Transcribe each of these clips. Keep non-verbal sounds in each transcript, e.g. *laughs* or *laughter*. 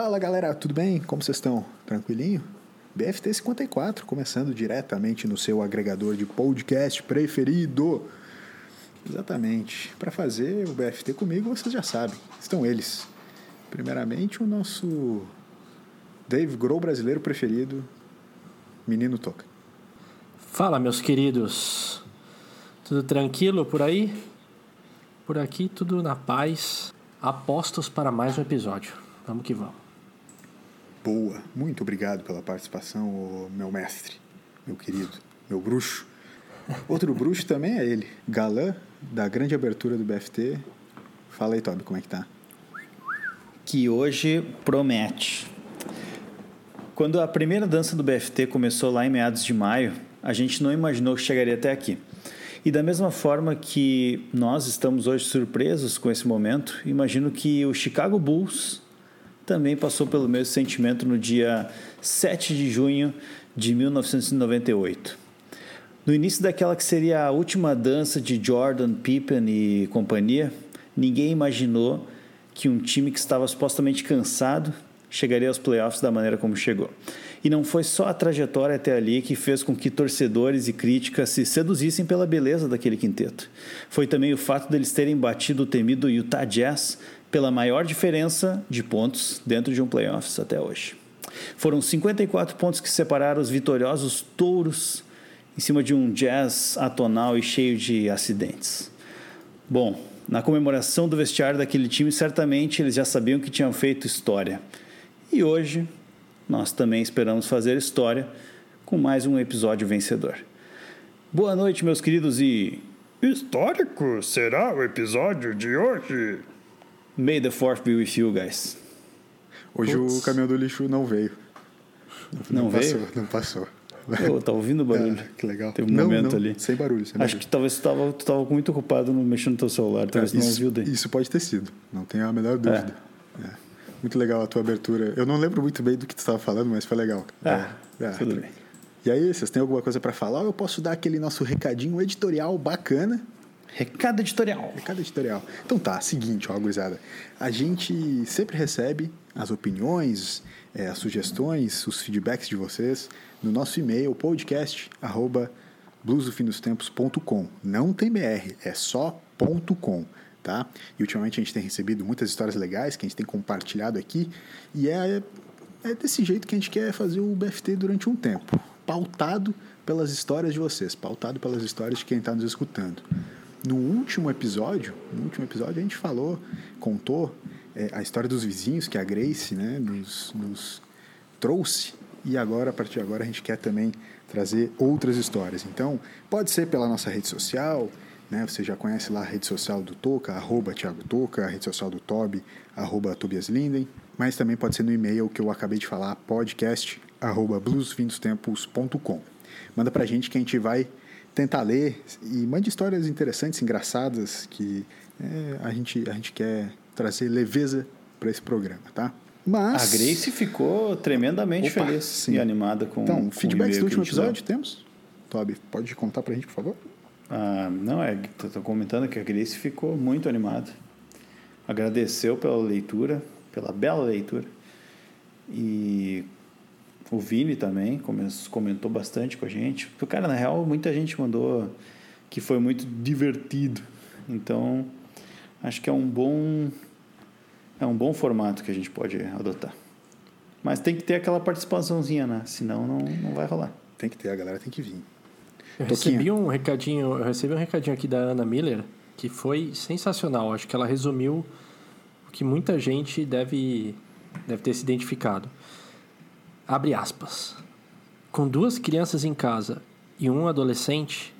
Fala galera, tudo bem? Como vocês estão? Tranquilinho? BFT 54, começando diretamente no seu agregador de podcast preferido. Exatamente. Para fazer o BFT comigo, vocês já sabem, estão eles. Primeiramente, o nosso Dave Grohl brasileiro preferido, Menino Toca. Fala, meus queridos. Tudo tranquilo por aí? Por aqui, tudo na paz. Apostos para mais um episódio. Vamos que vamos. Boa. Muito obrigado pela participação, meu mestre, meu querido, meu bruxo. Outro bruxo também é ele, galã da grande abertura do BFT. Fala aí, Toby, como é que tá? Que hoje promete. Quando a primeira dança do BFT começou lá em meados de maio, a gente não imaginou que chegaria até aqui. E da mesma forma que nós estamos hoje surpresos com esse momento, imagino que o Chicago Bulls também passou pelo mesmo sentimento no dia 7 de junho de 1998. No início daquela que seria a última dança de Jordan, Pippen e companhia, ninguém imaginou que um time que estava supostamente cansado chegaria aos playoffs da maneira como chegou. E não foi só a trajetória até ali que fez com que torcedores e críticas se seduzissem pela beleza daquele quinteto. Foi também o fato deles terem batido o temido Utah Jazz pela maior diferença de pontos dentro de um playoffs até hoje. Foram 54 pontos que separaram os vitoriosos touros em cima de um jazz atonal e cheio de acidentes. Bom, na comemoração do vestiário daquele time, certamente eles já sabiam que tinham feito história. E hoje nós também esperamos fazer história com mais um episódio vencedor. Boa noite, meus queridos e. Histórico será o episódio de hoje? May the fourth be with you, guys. Hoje o caminhão do lixo não veio. Não, não passou, veio? Não passou. Eu tá ouvindo o *laughs* barulho? É, que legal. Teve um não, momento não, ali. Sem barulho, sem Acho barulho. que talvez tu tava, tu tava muito ocupado no mexendo no teu celular, talvez É, não isso, ouviu daí. Isso pode ter sido, não tenho a menor dúvida. É. Muito legal a tua abertura. Eu não lembro muito bem do que tu estava falando, mas foi legal. Ah, É, tudo bem. E aí, vocês têm alguma coisa para falar? Ou eu posso dar aquele nosso recadinho editorial bacana? Recado editorial. Recado editorial. Então tá, seguinte, ó, gurizada. A gente sempre recebe as opiniões, é, as sugestões, os feedbacks de vocês no nosso e-mail podcast arroba. Não tem BR, é só ponto .com, tá? E ultimamente a gente tem recebido muitas histórias legais que a gente tem compartilhado aqui e é, é desse jeito que a gente quer fazer o BFT durante um tempo, pautado pelas histórias de vocês, pautado pelas histórias de quem está nos escutando. No último episódio, no último episódio a gente falou, contou é, a história dos vizinhos que a Grace né, nos, nos trouxe e agora, a partir de agora, a gente quer também trazer outras histórias. Então, pode ser pela nossa rede social, né? Você já conhece lá a rede social do Toca, arroba Thiago Toca, a rede social do Toby, arroba Tobias Linden, mas também pode ser no e-mail que eu acabei de falar, podcast, arroba bluesfindostempos.com. Manda pra gente que a gente vai tentar ler e mande histórias interessantes, engraçadas, que é, a, gente, a gente quer trazer leveza para esse programa, tá? Mas... A Grace ficou tremendamente Opa, feliz sim. e animada com Então, com o feedbacks do último a episódio temos? Toby, pode contar pra gente, por favor? Ah, não, é, tô comentando que a Grace ficou muito animada. Agradeceu pela leitura, pela bela leitura. E o Vini também come- comentou bastante com a gente. Cara, na real, muita gente mandou que foi muito divertido. Então, acho que é um bom é um bom formato que a gente pode adotar. Mas tem que ter aquela participaçãozinha, né? Senão não, não vai rolar. Tem que ter, a galera tem que vir. Eu recebi um recadinho, eu recebi um recadinho aqui da Ana Miller que foi sensacional. Acho que ela resumiu o que muita gente deve, deve ter se identificado. Abre aspas. Com duas crianças em casa e um adolescente,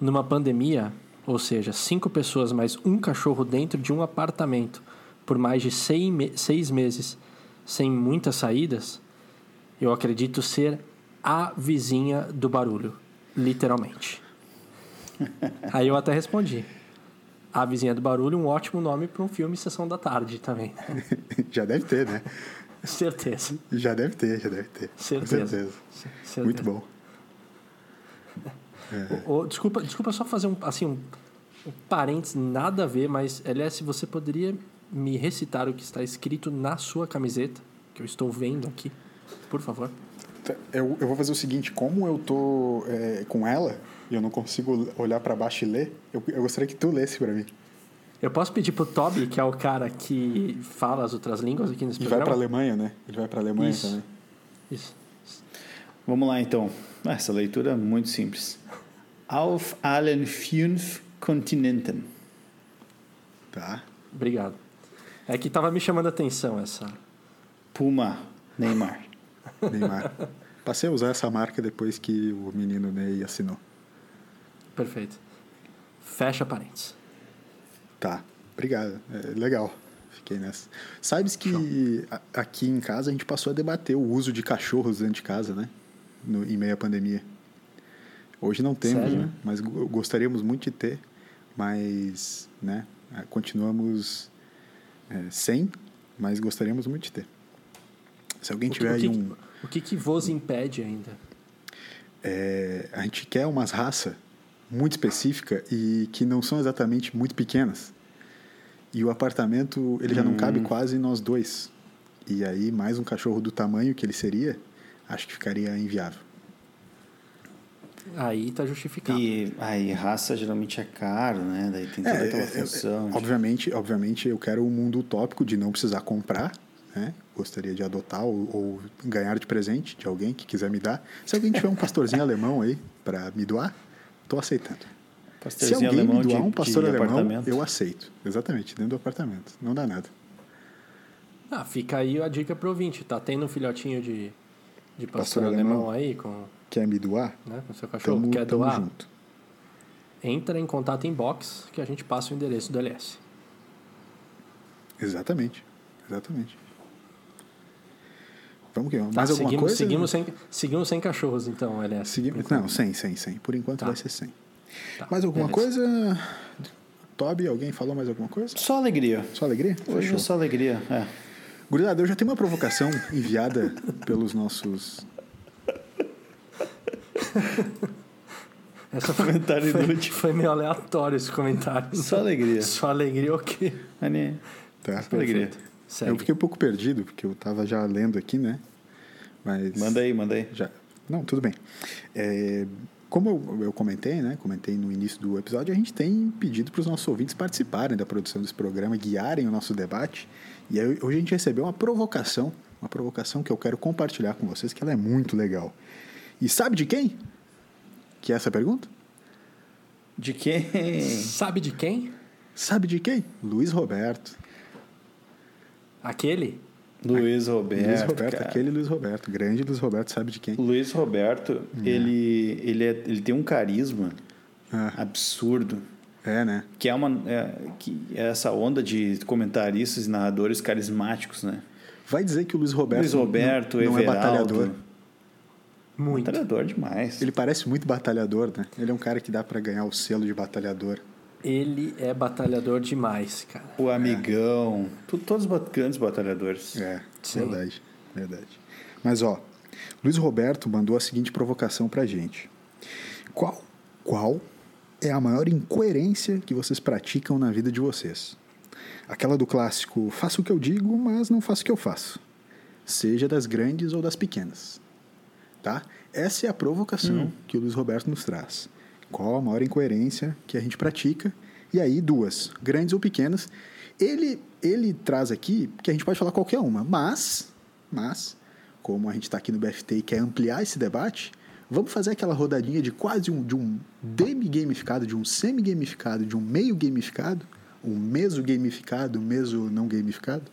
numa pandemia, ou seja, cinco pessoas mais um cachorro dentro de um apartamento por mais de seis, me- seis meses, sem muitas saídas, eu acredito ser a vizinha do barulho, literalmente. *laughs* Aí eu até respondi. A Vizinha do Barulho, um ótimo nome para um filme Sessão da Tarde também. *laughs* já deve ter, né? *laughs* Certeza. Já deve ter, já deve ter. Com Certeza. certeza. Certeza. Muito bom. *laughs* Ô, ô, desculpa, desculpa só fazer um, assim, um, um parênteses, nada a ver, mas, LS, você poderia me recitar o que está escrito na sua camiseta? que eu estou vendo aqui. Por favor. Tá, Eu, eu vou fazer o seguinte, como eu tô é, com ela e eu não consigo olhar para baixo e ler, eu, eu gostaria que tu lesse para mim. Eu posso pedir pro Toby, que é o cara que fala as outras línguas aqui nesse Ele vai programa? para Alemanha, né? Ele vai para Alemanha Isso. também. Isso. Vamos lá então. Ah, Essa leitura é muito simples. Auf allen fünf Kontinenten. Tá. Obrigado. É que tava me chamando a atenção essa. Puma, Neymar. *laughs* Neymar. Passei a usar essa marca depois que o menino Ney assinou. Perfeito. Fecha parênteses. Tá, obrigado. É, legal. Fiquei nessa. Sabes que a- aqui em casa a gente passou a debater o uso de cachorros dentro de casa, né? No, em meio à pandemia. Hoje não temos, Sério? né? Mas go- gostaríamos muito de ter. Mas, né? eh, Continuamos eh, sem, mas gostaríamos muito de ter. Se alguém que, tiver aí que, um. o que que vos impede ainda? é, a gente quer umas raças muito específica e que não são exatamente muito pequenas. E o apartamento, ele já não cabe quase nós dois. E aí, mais um cachorro do tamanho que ele seria, acho que ficaria inviável. Aí tá justificado. E aí, raça geralmente é caro, né? Daí tem toda É, aquela é, é, função. de- obviamente, obviamente, eu quero um mundo utópico de não precisar comprar, né? Gostaria de adotar ou, ou ganhar de presente de alguém que quiser me dar. Se alguém tiver um pastorzinho *laughs* alemão aí para me doar, estou aceitando. Se alguém me doar de- um pastor de alemão, apartamento. eu aceito. Exatamente, dentro do apartamento. Não dá nada. Ah, fica aí a dica pro ouvinte. Tá tendo um filhotinho de, de pastor, Pastor alemão, alemão. aí com, Quer me doar? né, com seu cachorro? Tamo, Quer tamo doar? junto. Entra em contato em box que a gente passa o endereço do LS. Exatamente. Exatamente. Vamos que vamos. Tá, Mais alguma seguimos, coisa? seguimos, sem, seguimos sem cachorros, então, LS. Seguimos- Não, 100, 100, 100. Por enquanto Tá. vai ser 100. Tá, Mais alguma beleza. coisa? Toby, alguém falou mais alguma coisa? Só alegria. Só alegria? Hoje é só alegria. É. Gurizada, eu já tenho uma provocação enviada *laughs* pelos nossos... *laughs* Essa foi, Comentário foi, inútil. foi meio aleatório esse comentário. Só alegria. Só alegria o quê? Tá? Só alegria. Segue. Eu fiquei um pouco perdido, porque eu tava já lendo aqui, né? Mas... Manda aí, manda aí. Já. Não, tudo bem. É, como eu, eu comentei, né? Comentei no início do episódio, a gente tem pedido para os nossos ouvintes participarem da produção desse programa, guiarem o nosso debate. E aí, hoje a gente recebeu uma provocação, uma provocação que eu quero compartilhar com vocês, que ela é muito legal. E sabe de quem? Que é essa pergunta? De quem? Sabe de quem? Sabe de quem? Luiz Roberto. Aquele? Luiz Roberto. Luiz Roberto, cara. aquele Luiz Roberto, grande Luiz Roberto, sabe de quem? Luiz Roberto, ele, ele, é- ele tem um carisma Ah, absurdo. é, né? Que é, uma, é, que é essa onda de comentaristas e narradores carismáticos, né? Vai dizer que o Luiz Roberto, Luiz Roberto, não, não é batalhador. Muito. Batalhador demais. Ele parece muito batalhador, né? Ele é um cara que dá pra ganhar o selo de batalhador. Ele é batalhador demais, cara. O amigão. tu- todos grandes batalhadores. É, Sim. verdade, verdade. Mas ó, Luiz Roberto mandou a seguinte provocação pra gente. Qual, qual é a maior incoerência que vocês praticam na vida de vocês? Aquela do clássico, faço o que eu digo, mas não faço o que eu faço. Seja das grandes ou das pequenas. Tá? Essa é a provocação que o Luiz Roberto nos traz. Qual a maior incoerência que a gente pratica? E aí, duas, grandes ou pequenas. Ele, ele traz aqui que a gente pode falar qualquer uma, mas, mas, como a gente está aqui no BFT e quer ampliar esse debate, vamos fazer aquela rodadinha de quase um, de um demi-gamificado, de um semi-gamificado, de um meio gamificado, um meso gamificado, um meso não gamificado.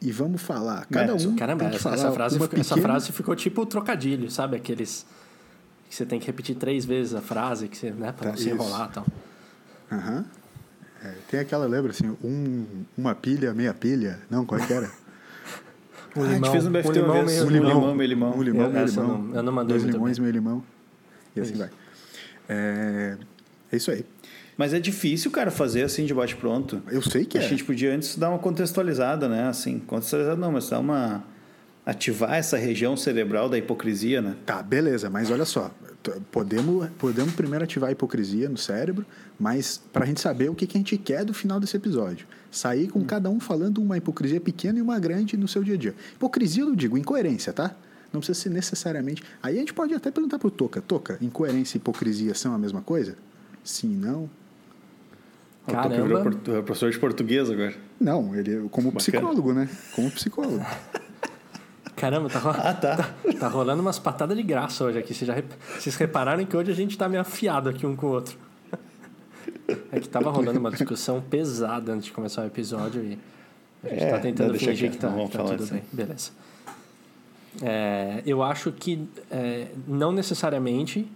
E vamos falar, cada Meso. um Caramba, tem que essa, falar essa frase, uma ficou, essa pequena- frase ficou tipo trocadilho, sabe? Aqueles que você tem que repetir três vezes a frase, que você, né, pra Tá, não se isso. enrolar e tal. Aham. É, tem aquela, lembra assim, um, uma pilha, meia pilha. Não, qual é que era? *laughs* Um Ah, a gente fez no BFT um uma limão, vez. meio Um limão. limão, meio limão. Um limão, Eu- meio limão. não- eu não mandei Dois limões, meio limão. E assim Isso. vai. É, é isso aí. Mas é difícil, cara, fazer assim de bate-pronto. Eu sei que Acho é. a gente podia antes dar uma contextualizada, né? Assim, contextualizada não, mas dar uma ativar essa região cerebral da hipocrisia, né? Tá, beleza, mas olha só. Podemos, podemos primeiro ativar a hipocrisia no cérebro, mas para a gente saber o que, que a gente quer do final desse episódio. Sair com cada um falando uma hipocrisia pequena e uma grande no seu dia a dia. Hipocrisia, eu digo, incoerência, tá? Não precisa ser necessariamente. Aí a gente pode até perguntar pro Toca: Toca, incoerência e hipocrisia são a mesma coisa? Sim, não? O Toca virou Caramba. portu- professor de português agora. Não, ele como psicólogo, né? Como psicólogo. *laughs* Caramba, tá, ro- Ah, *laughs* tá. tá rolando umas patadas de graça hoje aqui. Vocês, já Vocês repararam que hoje a gente tá meio afiado aqui um com o outro. *laughs* É que tava rolando uma discussão pesada antes de começar o episódio e a gente É, tá tentando não, fingir quieto, que tá, que tá tudo disso bem. Beleza. É, eu acho que é, não necessariamente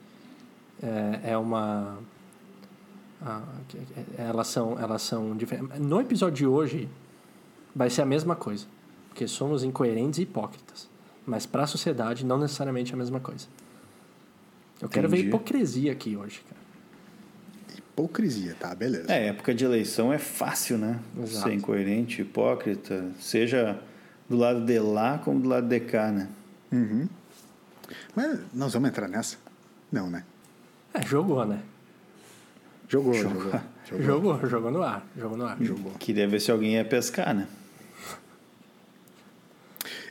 é, é uma. ah, que- que- elas são, elas são diferentes. No episódio de hoje, vai ser a mesma coisa. Porque somos incoerentes e hipócritas. Mas para a sociedade, não necessariamente é a mesma coisa. Eu quero ver Entendi. hipocrisia aqui hoje, cara. Hipocrisia, tá? Beleza. É, época de eleição é fácil, né? Exato. Ser incoerente, hipócrita, seja do lado de lá como do lado de cá, né? Uhum. Mas nós vamos entrar nessa? Não, né? É, jogou, né? Jogou, jogou. Jogou. Jogou, jogou no ar. Jogou no ar. Jogou. Queria ver se alguém ia pescar, né?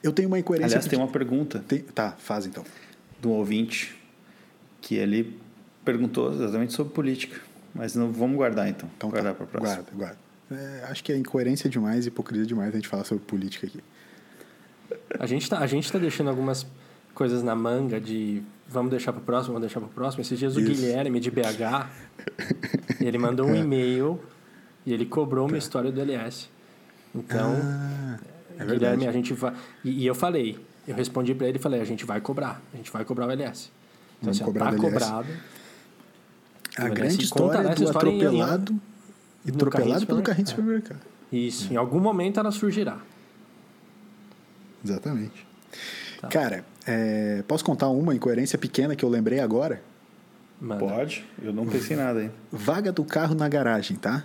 Eu tenho uma incoerência. Aliás, tem uma pergunta Tem- Tá, faz então. de um ouvinte que ele perguntou exatamente sobre política. Mas não vamos guardar então. Então guardar tá. para próxima. Guarda, guarda. É, acho que é incoerência demais, hipocrisia demais a gente falar sobre política aqui. A gente tá, a gente tá deixando algumas coisas na manga de vamos deixar pro próximo, vamos deixar pro próximo. Esses dias o. Guilherme de BH, *laughs* ele mandou um e-mail e ele cobrou uma história do LS. Então, Ah, é Guilherme, verdade. a gente vai. E, e eu falei, eu respondi pra ele e falei, a gente vai cobrar, a gente vai cobrar o LS. Então, Vamos assim, cobrar tá LS. cobrado. A o LS grande conta história essa do história em- atropelado e no atropelado pelo carrinho de supermercado. supermercado. Isso, em algum momento ela surgirá. Exatamente. Tá. Cara, é, posso contar uma incoerência pequena que eu lembrei agora? Manda. Pode? Eu não pensei em nada aí. Vaga do carro na garagem, tá?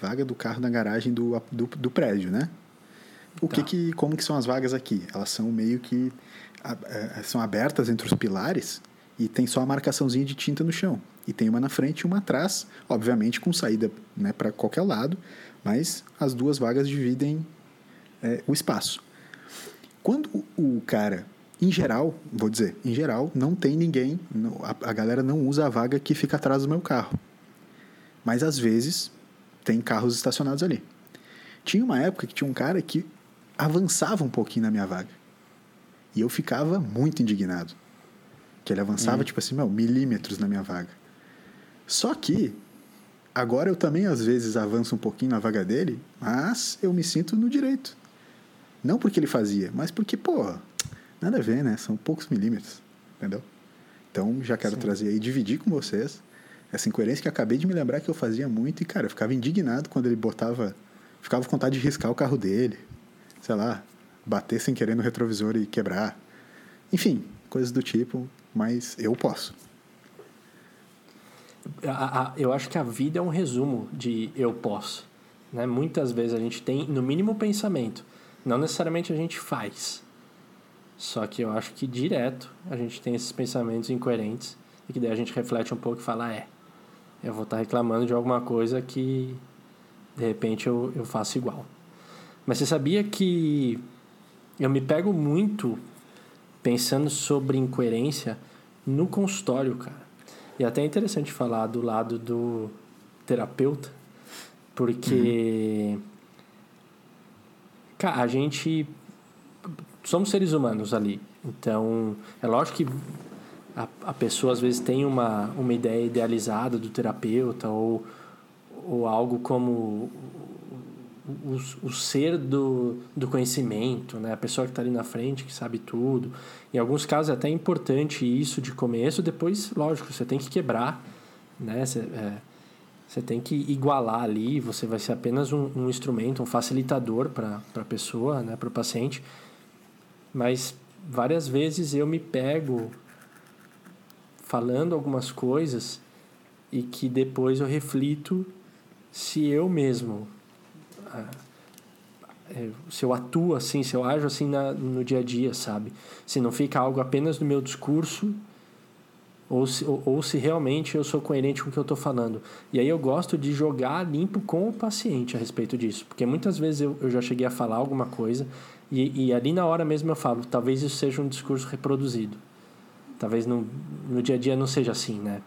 Vaga do carro na garagem do, do, do prédio, né? O que Tá. que, como que são as vagas aqui? Elas são meio que a- é, são abertas entre os pilares e tem só a marcaçãozinha de tinta no chão. E tem uma na frente e uma atrás, obviamente com saída né, para qualquer lado, mas as duas vagas dividem é, o espaço. Quando o- o cara, em geral, vou dizer, em geral, não tem ninguém, não- a, a galera não usa a vaga que fica atrás do meu carro. Mas às vezes tem carros estacionados ali. Tinha uma época que tinha um cara que avançava um pouquinho na minha vaga. E eu ficava muito indignado. Que ele avançava, tipo assim, meu, milímetros na minha vaga. Só que agora eu também às vezes avanço um pouquinho na vaga dele, mas eu me sinto no direito. Não porque ele fazia, mas porque, pô, nada a ver, né? São poucos milímetros, entendeu? Então já quero trazer aí, dividir com vocês essa incoerência que eu acabei de me lembrar que eu fazia muito e, cara, eu ficava indignado quando ele botava. Ficava com vontade de riscar o carro dele, sei lá, bater sem querer no retrovisor e quebrar. Enfim, coisas do tipo, mas eu posso. Eu acho que a vida é um resumo de eu posso. Né? Muitas vezes a gente tem, no mínimo, pensamento. Não necessariamente a gente faz. Só que eu acho que direto a gente tem esses pensamentos incoerentes e que daí a gente reflete um pouco e fala: é, eu vou estar reclamando de alguma coisa que de repente eu, eu faço igual. Mas você sabia que eu me pego muito pensando sobre incoerência no consultório, cara. E até é interessante falar do lado do terapeuta, porque cara, a gente somos seres humanos ali. Então, é lógico que a, a pessoa às vezes tem uma, uma ideia idealizada do terapeuta ou, ou algo como o, o, ser do, do conhecimento, né? a pessoa que está ali na frente, que sabe tudo. Em alguns casos é até importante isso de começo, depois, lógico, você tem que quebrar, né? Você, é, você tem que igualar ali, você vai ser apenas um, um instrumento, um facilitador para a pessoa, né? para o paciente. Mas várias vezes eu me pego falando algumas coisas e que depois eu reflito se eu mesmo se eu atuo assim, se eu ajo assim na, no dia a dia, sabe? Se não fica algo apenas no meu discurso ou se, ou, ou se realmente eu sou coerente com o que eu estou falando. E aí eu gosto de jogar limpo com o paciente a respeito disso, porque muitas vezes eu, eu já cheguei a falar alguma coisa e, e ali na hora mesmo eu falo, talvez isso seja um discurso reproduzido. Talvez no, no dia a dia não seja assim, né?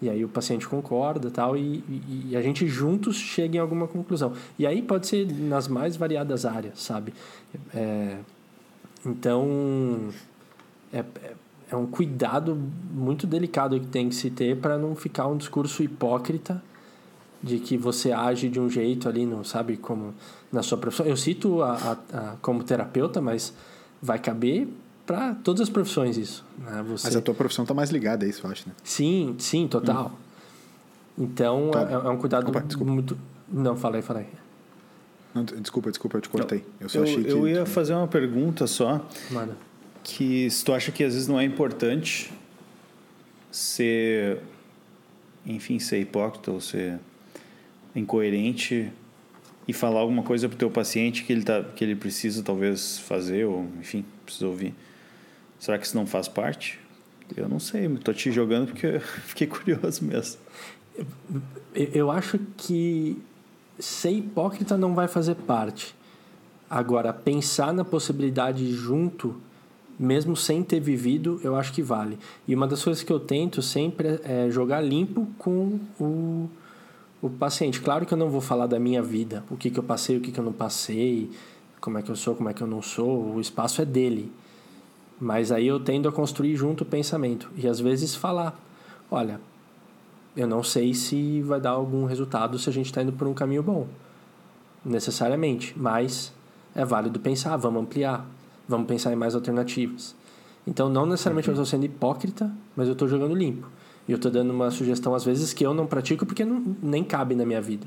E aí o paciente concorda tal, e, e, e, a gente juntos chega em alguma conclusão. E aí pode ser nas mais variadas áreas, sabe? É, então, é, é, é um cuidado muito delicado que tem que se ter para não ficar um discurso hipócrita de que você age de um jeito ali, não sabe como na sua profissão. Eu cito a, a, a como terapeuta, mas vai caber para todas as profissões isso. Né? Você... Mas a tua profissão está mais ligada a isso, eu acho, né? Sim, sim, total. Hum. Então tá. é, é, um cuidado Opa, muito. Não, falei, falei. Não, desculpa, desculpa, eu te cortei. Eu só eu, achei que. Eu ia fazer uma pergunta só. Manda. Que se tu acha que às vezes não é importante ser. Enfim, ser hipócrita ou ser incoerente e falar alguma coisa pro teu paciente que ele, tá, que ele precisa talvez fazer ou, enfim, precisa ouvir. Será que isso não faz parte? Eu não sei, estou te jogando porque eu *laughs* fiquei curioso mesmo. Eu acho que ser hipócrita não vai fazer parte. Agora, pensar na possibilidade junto, mesmo sem ter vivido, eu acho que vale. E uma das coisas que eu tento sempre é jogar limpo com o, o paciente. Claro que eu não vou falar da minha vida, o que, que eu passei, o que, que eu não passei, como é que eu sou, como é que eu não sou, o espaço é dele. Mas aí eu tendo a construir junto o pensamento e às vezes falar: olha, eu não sei se vai dar algum resultado se a gente está indo por um caminho bom, necessariamente, mas é válido pensar, vamos ampliar, vamos pensar em mais alternativas. Então, não necessariamente uhum. eu estou sendo hipócrita, mas eu estou jogando limpo. E eu estou dando uma sugestão, às vezes, que eu não pratico porque não, nem cabe na minha vida.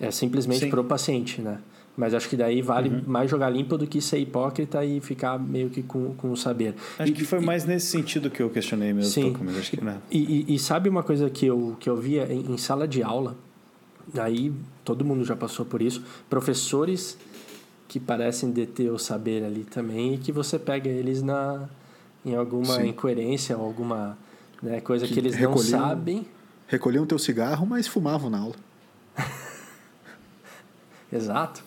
É simplesmente para o paciente, né? Mas acho que daí vale uhum. mais jogar limpo do que ser hipócrita e ficar meio que com, com o saber. Acho e, que foi e, mais nesse sentido que eu questionei mesmo. Sim. Acho que não. E, e, sabe uma coisa que eu, que eu via em, em sala de aula? Aí todo mundo já passou por isso. Professores que parecem deter o saber ali também e que você pega eles na em alguma Sim. incoerência ou alguma né, coisa que, que eles não sabem. Recolhiam teu cigarro, mas fumavam na aula. *laughs* Exato.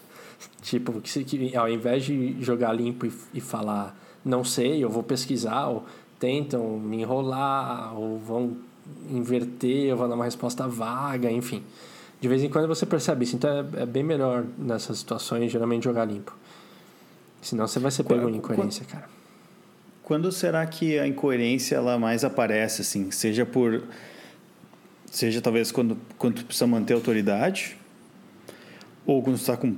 Tipo, que, que ao invés de jogar limpo e, e falar não sei, eu vou pesquisar, ou tentam me enrolar, ou vão inverter, ou vão dar uma resposta vaga, enfim. De vez em quando você percebe isso. Então é, é bem melhor nessas situações, geralmente, jogar limpo. Senão você vai ser pego em incoerência, quando, cara. Quando será que a incoerência ela mais aparece, assim? Seja por... Seja talvez quando, quando tu precisa manter a autoridade, ou quando tu está com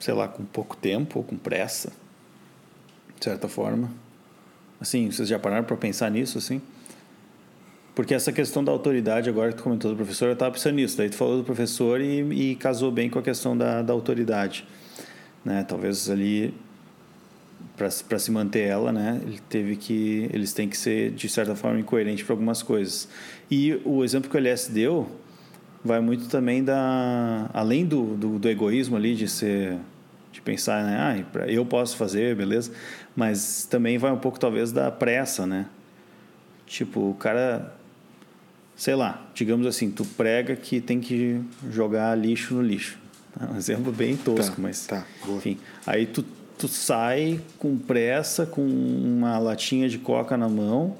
sei lá, com pouco tempo ou com pressa, de certa forma. Assim, vocês já pararam para pensar nisso, assim? Porque essa questão da autoridade, agora que tu comentou do professor, eu estava pensando nisso. Daí tu falou do professor e, e casou bem com a questão da, da autoridade. Né? Talvez ali, para se manter ela, né? Ele teve que, eles têm que ser, de certa forma, incoerentes para algumas coisas. E o exemplo que o LS deu vai muito também da... Além do, do, do egoísmo ali de ser de pensar, né? Ah, eu posso fazer, beleza. Mas também vai um pouco, talvez, da pressa, né? Tipo, o cara, sei lá, digamos assim, tu prega que tem que jogar lixo no lixo. *laughs* É um exemplo bem tosco, tá, mas. Tá, enfim. Aí tu, tu sai com pressa, com uma latinha de coca na mão.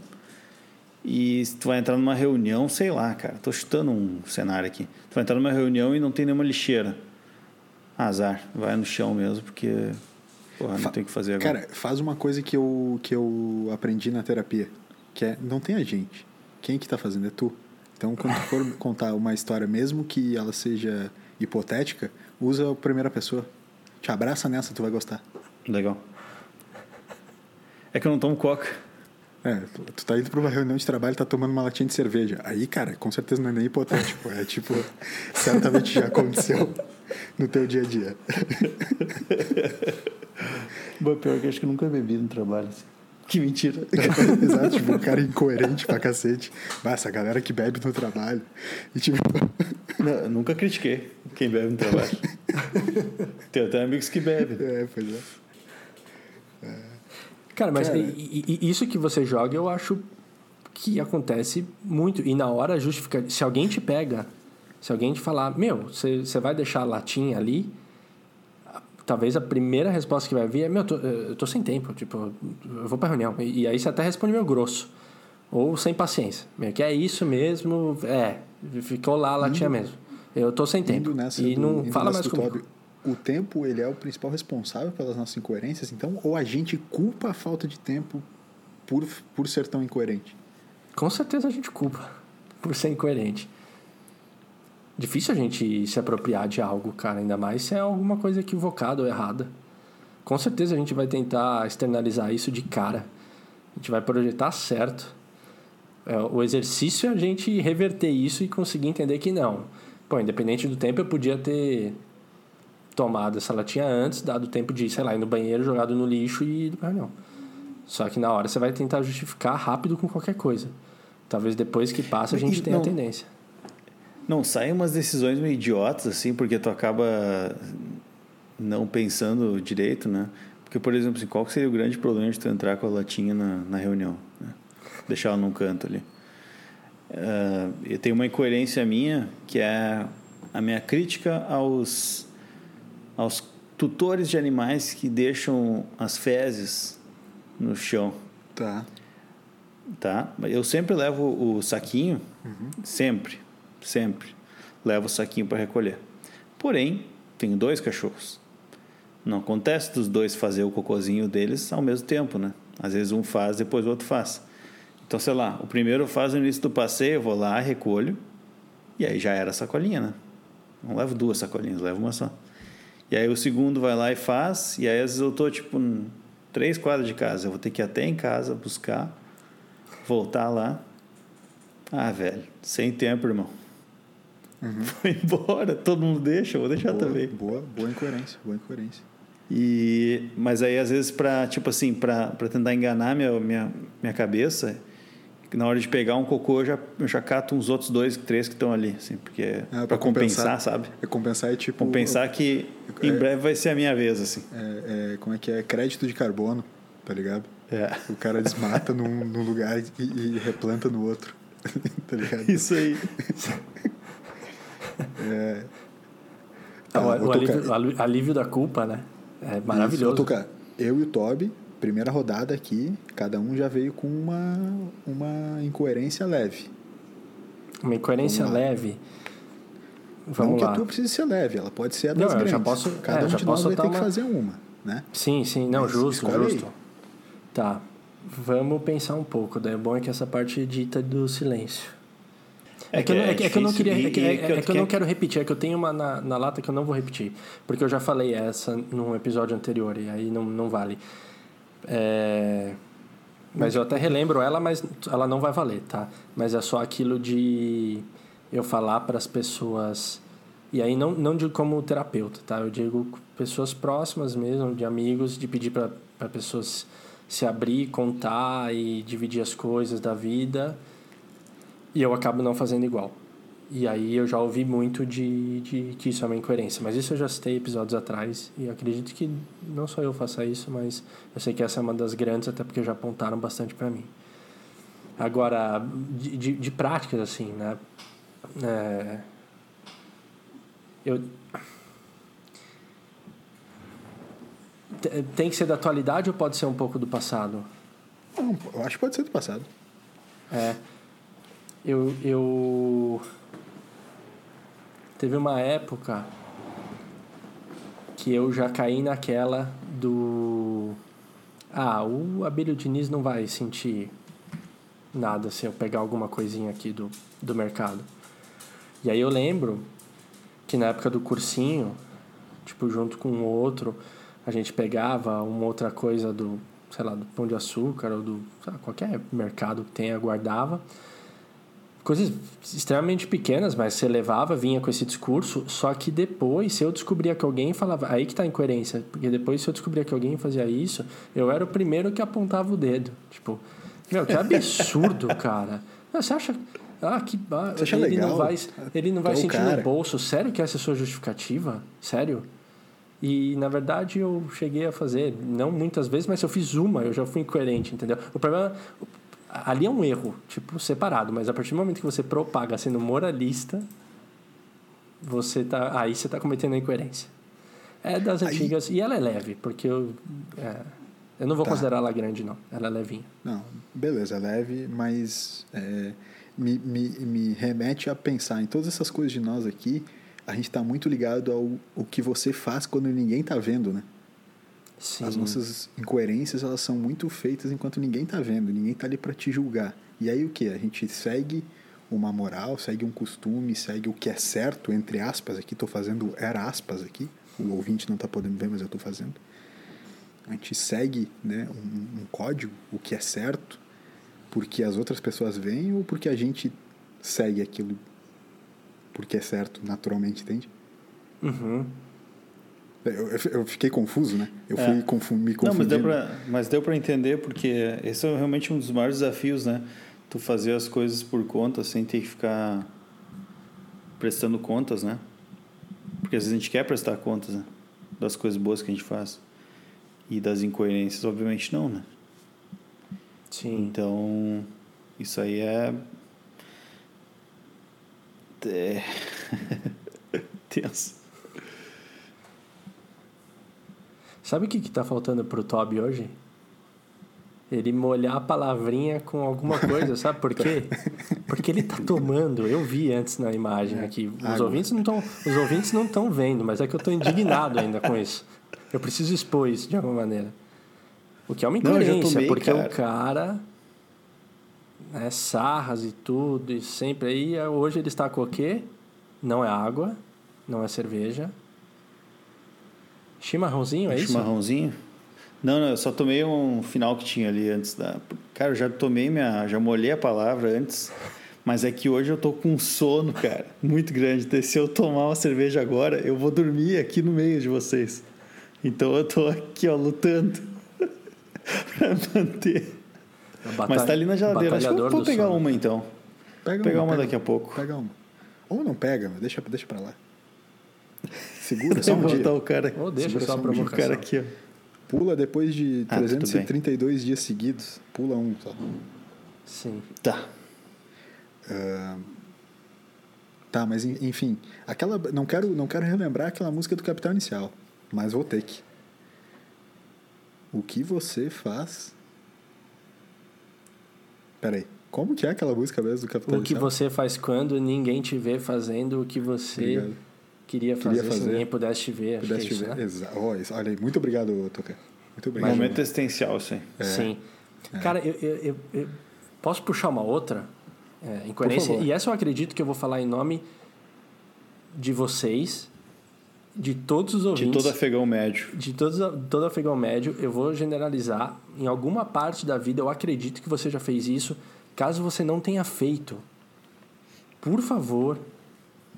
E tu vai entrar numa reunião, sei lá, cara, tô chutando um cenário aqui. Tu vai entrar numa reunião e não tem nenhuma lixeira Azar, vai no chão mesmo, porque porra, não tem o que fazer agora. Cara, faz uma coisa que eu, que eu aprendi na terapia, que é não tem a gente. Quem que tá fazendo é tu. Então, quando tu for *laughs* contar uma história, mesmo que ela seja hipotética, usa a primeira pessoa. Te abraça nessa, tu vai gostar. Legal. É que eu não tomo coca. É, tu tá indo pra uma reunião de trabalho e tá tomando uma latinha de cerveja. Aí, cara, com certeza não é nem hipotético. É tipo, *laughs* certamente já aconteceu no teu dia a dia. Bom, pior que acho que nunca bebi no trabalho. Assim. Que mentira. *laughs* Exato, tipo, um cara incoerente pra cacete. Mas essa galera que bebe no trabalho. E tipo. *laughs* Não, nunca critiquei quem bebe no trabalho. Tem até amigos que bebem. É, pois é. Cara, mas Cara. isso que você joga, eu acho que acontece muito. E na hora justifica. Se alguém te pega, se alguém te falar, meu, você vai deixar a latinha ali, talvez a primeira resposta que vai vir é, meu, eu tô, eu tô sem tempo, tipo, eu vou pra reunião. E, e aí você até responde meio grosso. Ou sem paciência. Meio que é isso mesmo, é, ficou lá a latinha mesmo. Eu tô sem tempo. Nessa e não fala mais comigo. Toby, o tempo, ele é o principal responsável pelas nossas incoerências, então, ou a gente culpa a falta de tempo por, por ser tão incoerente? Com certeza a gente culpa por ser incoerente. Difícil a gente se apropriar de algo, cara, ainda mais se é alguma coisa equivocada ou errada. Com certeza a gente vai tentar externalizar isso de cara. A gente vai projetar certo. É, o exercício é a gente reverter isso e conseguir entender que não. Pô, independente do tempo, eu podia ter tomado essa latinha antes, dado tempo de, sei lá, ir no banheiro, jogado no lixo e ir pra reunião. Só que na hora você vai tentar justificar rápido com qualquer coisa. Talvez depois que passa a E gente tenha a não- tendência. Não, saem umas decisões meio idiotas, assim, porque tu acaba não pensando direito, né? Porque, por exemplo, assim, qual seria o grande problema de tu entrar com a latinha na, na reunião? Né? Deixar ela num canto ali. Ah, eu tenho uma incoerência minha, que é a minha crítica aos, aos tutores de animais que deixam as fezes no chão Tá. tá? Eu sempre levo o saquinho, sempre, sempre levo o saquinho para recolher. Porém, tenho dois cachorros. Não acontece dos dois fazer o cocôzinho deles ao mesmo tempo, né? Às vezes um faz, depois o outro faz. Então, sei lá, o primeiro faz no início do passeio, eu vou lá, recolho, e aí já era a sacolinha, né? Não levo duas sacolinhas, levo uma só. E aí o segundo vai lá e faz, e aí às vezes eu tô tipo três quadras de casa, eu vou ter que ir até em casa buscar, voltar lá. Ah, velho, sem tempo, irmão. *laughs* Foi embora, todo mundo deixa, eu vou deixar boa, também. Boa, boa incoerência, boa incoerência. E, mas aí, às vezes, para tipo assim, para tentar enganar minha, minha, minha cabeça, na hora de pegar um cocô, eu já, eu já cato uns outros dois, três que estão ali, assim, porque Ah, para compensar, sabe? É compensar é tipo... Compensar que em É. breve vai ser a minha vez, assim. É, é, como é que é? Crédito de carbono, tá ligado? É. O cara desmata num, num lugar e, e replanta no outro. *laughs* tá ligado? Isso aí. É, Ah, Tá, o, o alívio, alívio da culpa, né? É Isso, maravilhoso. vou tocar. Eu e o Toby, primeira rodada aqui, cada um já veio com uma, uma incoerência leve. Uma incoerência Vamos leve. Não Vamos que lá. a tua precise ser leve, ela pode ser a Não, das eu já grandes. posso- cada é, um já de nós posso vai ter dar que uma- fazer uma, né? Sim, sim, não, Mas justo, escolhe aí. justo. Tá. Vamos pensar um pouco. Daí o bom é que essa parte dita do silêncio. É, que, eu, não- é que- é que eu não queria. É que, é- é que eu não quer- quero repetir, é que eu tenho uma na, na lata que eu não vou repetir. Porque eu já falei essa num episódio anterior e aí não, não vale. É, mas eu até relembro ela, mas ela não vai valer, tá? Mas é só aquilo de eu falar para as pessoas. E aí não, não digo como terapeuta, tá? Eu digo pessoas próximas mesmo, de amigos, de pedir para pessoas se abrir, contar e dividir as coisas da vida. E eu acabo não fazendo igual. E aí eu já ouvi muito de, de que isso é uma incoerência. Mas isso eu já citei episódios atrás. E acredito que não só eu faça isso, mas eu sei que essa é uma das grandes, até porque já apontaram bastante para mim. Agora, de, de, de práticas, assim, né? É, eu... Te- Tem que ser da atualidade ou pode ser um pouco do passado? Não, eu acho que pode ser do passado. É. Eu, eu. Teve uma época que eu já caí naquela do. Ah, o Abílio Diniz não vai sentir nada se eu pegar alguma coisinha aqui do, do mercado. E aí eu lembro que na época do cursinho, tipo, junto com o outro, a gente pegava uma outra coisa do, sei lá, do pão de açúcar ou do lá, qualquer mercado que tenha, guardava. Coisas extremamente pequenas, mas você levava, vinha com esse discurso, só que depois, se eu descobria que alguém falava, aí que tá a incoerência, porque depois se eu descobria que alguém fazia isso, eu era o primeiro que apontava o dedo. Tipo, meu, que absurdo, *laughs* cara. Você acha. Ah, que ah, Você acha ele legal? não vai, ele não vai Tu é o sentir cara. no bolso. Sério que essa é a sua justificativa? Sério? E na verdade eu cheguei a fazer, não muitas vezes, mas eu fiz uma, eu já fui incoerente, entendeu? O problema ali é um erro, tipo, separado, mas a partir do momento que você propaga sendo moralista, você tá, aí você tá cometendo a incoerência. É das Aí- antigas e ela é leve, porque eu é, eu não vou Tá. considerar ela grande não, ela é levinha. Não, beleza, é leve, mas é, me, me, me remete a pensar em todas essas coisas de nós aqui. A gente está muito ligado ao o que você faz quando ninguém está vendo, né? Sim. As nossas incoerências elas são muito feitas enquanto ninguém está vendo, ninguém está ali para te julgar. E aí o que? A gente segue uma moral, segue um costume, segue o que é certo, entre aspas, aqui estou fazendo era aspas aqui, o ouvinte não está podendo ver, mas eu estou fazendo. A gente segue né, um, um código, o que é certo, porque as outras pessoas veem ou porque a gente segue aquilo porque é certo, naturalmente, entende? Uhum. Eu, eu- fiquei confuso, né? Eu É. fui confu me Não, confundindo. mas deu, pra, mas deu pra entender, porque esse é realmente um dos maiores desafios, né? Tu fazer as coisas por conta, sem ter que ficar prestando contas, né? Porque às vezes a gente quer prestar contas, né? Das coisas boas que a gente faz. E das incoerências, obviamente não, né? Sim. Então, isso aí é... É... *laughs* Tenso. Sabe o que que tá faltando pro Toby hoje? Ele molhar a palavrinha com alguma coisa, sabe por quê? *laughs* Porque ele tá tomando, eu vi antes na imagem aqui. Os Água. ouvintes não estão, os ouvintes não estão vendo, mas é que eu tô indignado ainda com isso. Eu preciso expor isso de alguma maneira. O que é uma incoerência, porque cara. o cara né, sarras e tudo, e sempre aí, hoje ele está com o quê? Não é água, não é cerveja. Chimarrãozinho, é isso? Chimarrãozinho? Não, não, eu só tomei um final que tinha ali antes da. Cara, eu já tomei minha. Já molhei a palavra antes. Mas é que hoje eu tô com um sono, cara, muito grande. Então, se eu tomar uma cerveja agora, eu vou dormir aqui no meio de vocês. Então eu tô aqui, ó, lutando *laughs* pra manter. Mas tá ali na geladeira. Acho que eu vou pegar sono. uma então. Pega Vou pegar uma pega daqui a pouco. Pega uma. Ou não pega, deixa, deixa pra lá. Segura só um dia. botar o cara, Ou deixa Segura só a só um dia, o cara aqui, ó. Pula depois de Ah, tudo bem. 332 dias seguidos. Pula um só. Sim. Tá. Ah, tá, mas en- enfim. Aquela, não, quero, não quero relembrar aquela música do Capital Inicial. Mas vou ter que. O que você faz... Peraí. Como que é aquela música mesmo do Capital O que Inicial? você faz quando ninguém te vê fazendo o que você Obrigado. Queria fazer, Queria se fazer. ninguém pudesse te ver. Pudesse é te isso, ver. né? Isso- olha aí, muito obrigado, Toca. Muito obrigado. Momento existencial, isso aí. Sim. Cara, eu, eu, eu- eu posso puxar uma outra é, incoerência? E essa eu acredito que eu vou falar em nome de vocês, de todos os De ouvintes. todo afegão médio. de todos, todo afegão médio, eu vou generalizar. Em alguma parte da vida, eu acredito que você já fez isso. Caso você não tenha feito, por favor,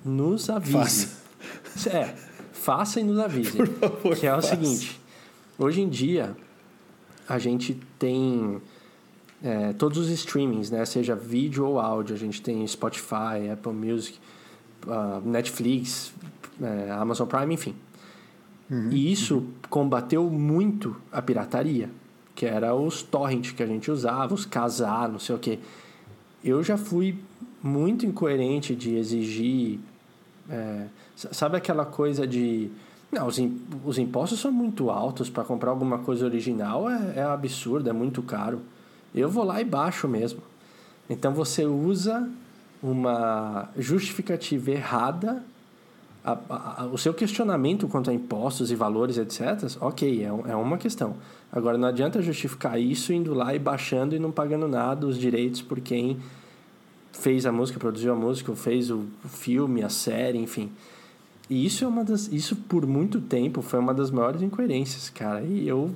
nos avise. É, faça e nos avise. Por favor, que é o faça. seguinte: hoje em dia, a gente tem é, todos os streamings, né? Seja vídeo ou áudio. A gente tem Spotify, Apple Music, ah, Netflix, é, Amazon Prime, enfim. E isso combateu muito a pirataria, que era os torrent que a gente usava, os casar, não sei o quê. Eu já fui muito incoerente de exigir. É, sabe aquela coisa de. Não, os, os impostos são muito altos para comprar alguma coisa original, é, é absurdo, é muito caro. Eu vou lá e baixo mesmo. Então você usa uma justificativa errada a- a- a- o seu questionamento quanto a impostos e valores, etc., ok, é, é uma questão. Agora, não adianta justificar isso indo lá e baixando e não pagando nada os direitos por quem fez a música, produziu a música, fez o filme, a série, enfim. E isso é uma das. Isso por muito tempo foi uma das maiores incoerências, cara. E eu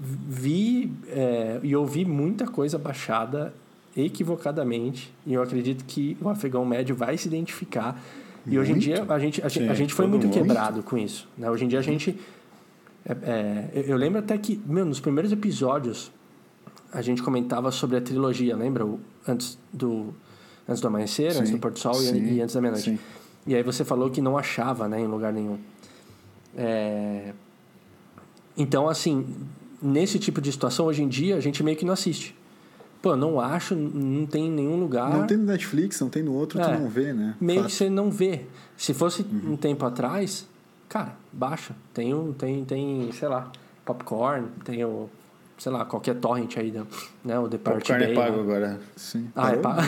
vi é, e ouvi muita coisa baixada equivocadamente. E eu acredito que o afegão médio vai se identificar. E hoje em Muito? dia a gente, a, gente- a gente foi muito mundo. quebrado com isso. Né? Hoje em dia a gente. é, é, eu- eu lembro até que, meu, nos primeiros episódios a gente comentava sobre a trilogia, lembra? O- Antes do, Antes do amanhecer, Sim, antes do pôr do sol e- sim, e antes da meia-noite. E aí você falou que não achava, né, em lugar nenhum. É... Então, assim, nesse tipo de situação, hoje em dia, a gente meio que não assiste. Pô, não acho, não tem em nenhum lugar. Não tem no Netflix, não tem no outro, tu É. não vê, né? Meio que Fácil. você não vê. Se fosse Uhum. um tempo atrás, cara, baixa. Tem, um, tem, tem sei lá, popcorn, tem o, sei lá, qualquer torrent aí, né? né, o The Pirate Popcorn é Bay, pago né? agora. Sim. Ah, é eu, pago.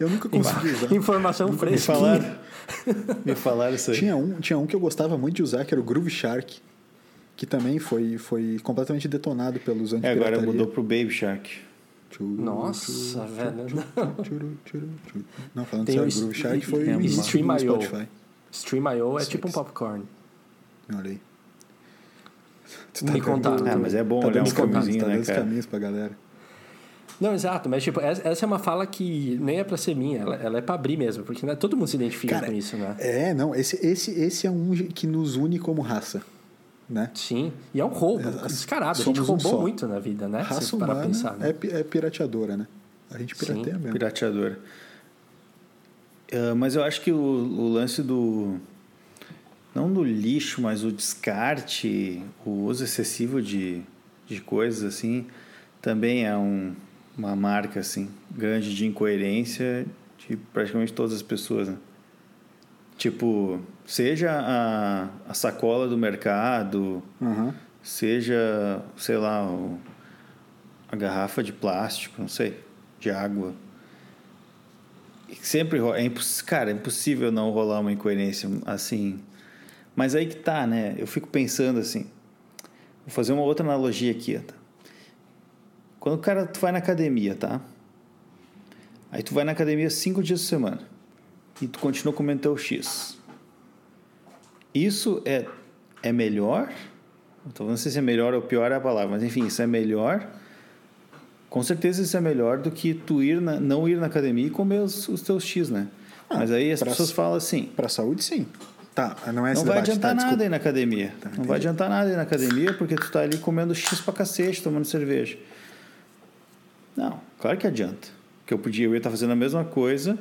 eu nunca consegui usar. Informação Me fresca. falaram, *laughs* me falaram isso aí. Tinha um, tinha um que eu gostava muito de usar, que era o Groove Shark, que também foi, foi completamente detonado pelos É, antipirataria. agora mudou pro Baby Shark. Tchuru, Nossa, velho. Não, falando Tem sério, o Groove Shark foi o Stream.io. Stream.io é tipo um popcorn. Olha aí. Tu Me dando- contaram. Ah, mas é bom tá olhar caminhos, caminhozinhos, tá né, dando os cara? caminhos pra galera. Não, exato, mas tipo, essa é uma fala que nem é pra ser minha, ela, ela é pra abrir mesmo, porque né, todo mundo se identifica Cara, com isso, né? É, não, esse, esse, esse é um que nos une como raça, né? Sim, e é um roubo, É, descarado. A gente um roubou só. muito na vida, né? Raça humana pensar, né? é, é pirateadora, né? A gente pirateia mesmo. Pirateador. Ah, mas eu acho que o, o lance do. Não do lixo, mas o descarte, o uso excessivo de, de coisas assim, também é um, uma marca assim, grande de incoerência de praticamente todas as pessoas. Né? Tipo, seja a, a sacola do mercado, Aham. seja, sei lá, o- a garrafa de plástico, não sei, de água. E Sempre é imposs... cara, é impossível não rolar uma incoerência assim. Mas aí que tá, né? Eu fico pensando assim. Vou fazer uma outra analogia aqui, tá? Quando o cara tu vai na academia, tá? Aí tu vai na academia cinco dias por semana e tu continua comendo teu X. Isso é é melhor? Então, não sei se é melhor ou pior é a palavra, mas enfim, isso é melhor. Com certeza isso é melhor do que tu ir na, não ir na academia e comer os, os teus X, né? Ah, mas aí as pessoas falam assim: Pra saúde, sim. Tá, não é esse não vai debate, adiantar tá, nada ir na academia. não entendi. vai adiantar nada ir na academia porque tu tá ali comendo X pra cacete, tomando cerveja. Não, claro que adianta. Porque eu podia eu ia estar fazendo a mesma coisa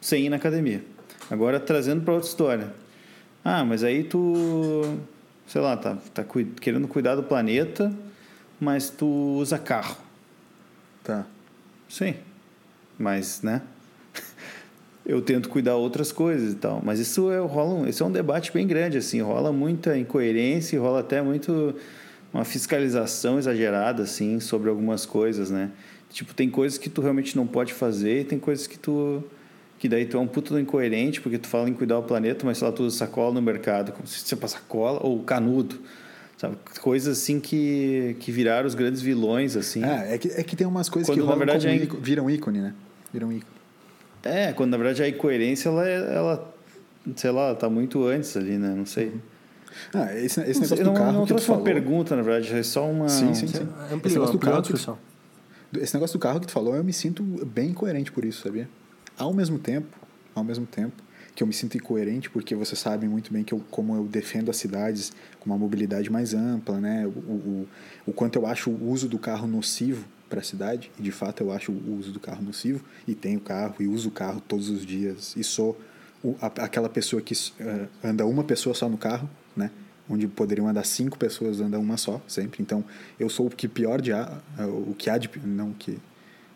sem ir na academia. Agora trazendo para outra história. Ah, mas aí tu, sei lá, tá, tá querendo cuidar do planeta, mas tu usa carro. Tá. Sim. Mas, né? Eu tento cuidar outras coisas e tal. Mas isso é, rola um, isso é um debate bem grande, assim. Rola muita incoerência e rola até muito uma fiscalização exagerada, assim, sobre algumas coisas, né? Tipo, tem coisas que tu realmente não pode fazer e tem coisas que tu... Que daí tu é um puto incoerente, porque tu fala em cuidar do planeta, mas sei lá, tu usa sacola no mercado, como se passa sacola ou canudo. Sabe? Coisas assim que, que viraram os grandes vilões, assim. É, é que, é que tem umas coisas Quando, que na verdade, é viram ícone, né? Viram ícone. É, quando na verdade a incoerência, ela, é- ela sei lá, ela tá muito antes ali, né? Não sei. Ah, esse, esse não, sei, negócio não, do carro não que tu trouxe uma falou. pergunta, na verdade, é só uma... Sim, sim, sim. Ampliou, Esse negócio do carro que. Esse negócio do carro que tu falou, eu me sinto bem incoerente por isso, sabia? Ao mesmo tempo, ao mesmo tempo que eu me sinto incoerente porque você sabe muito bem que eu, como eu defendo as cidades com uma mobilidade mais ampla, né? O, o, o quanto eu acho o uso do carro nocivo para a cidade, e de fato eu acho o uso do carro nocivo, e tenho carro e uso o carro todos os dias, e sou o- a- aquela pessoa que eh, anda uma pessoa só no carro, né? Onde poderiam andar cinco pessoas, anda uma só, sempre. Então, eu sou o que pior de há, o que há de não que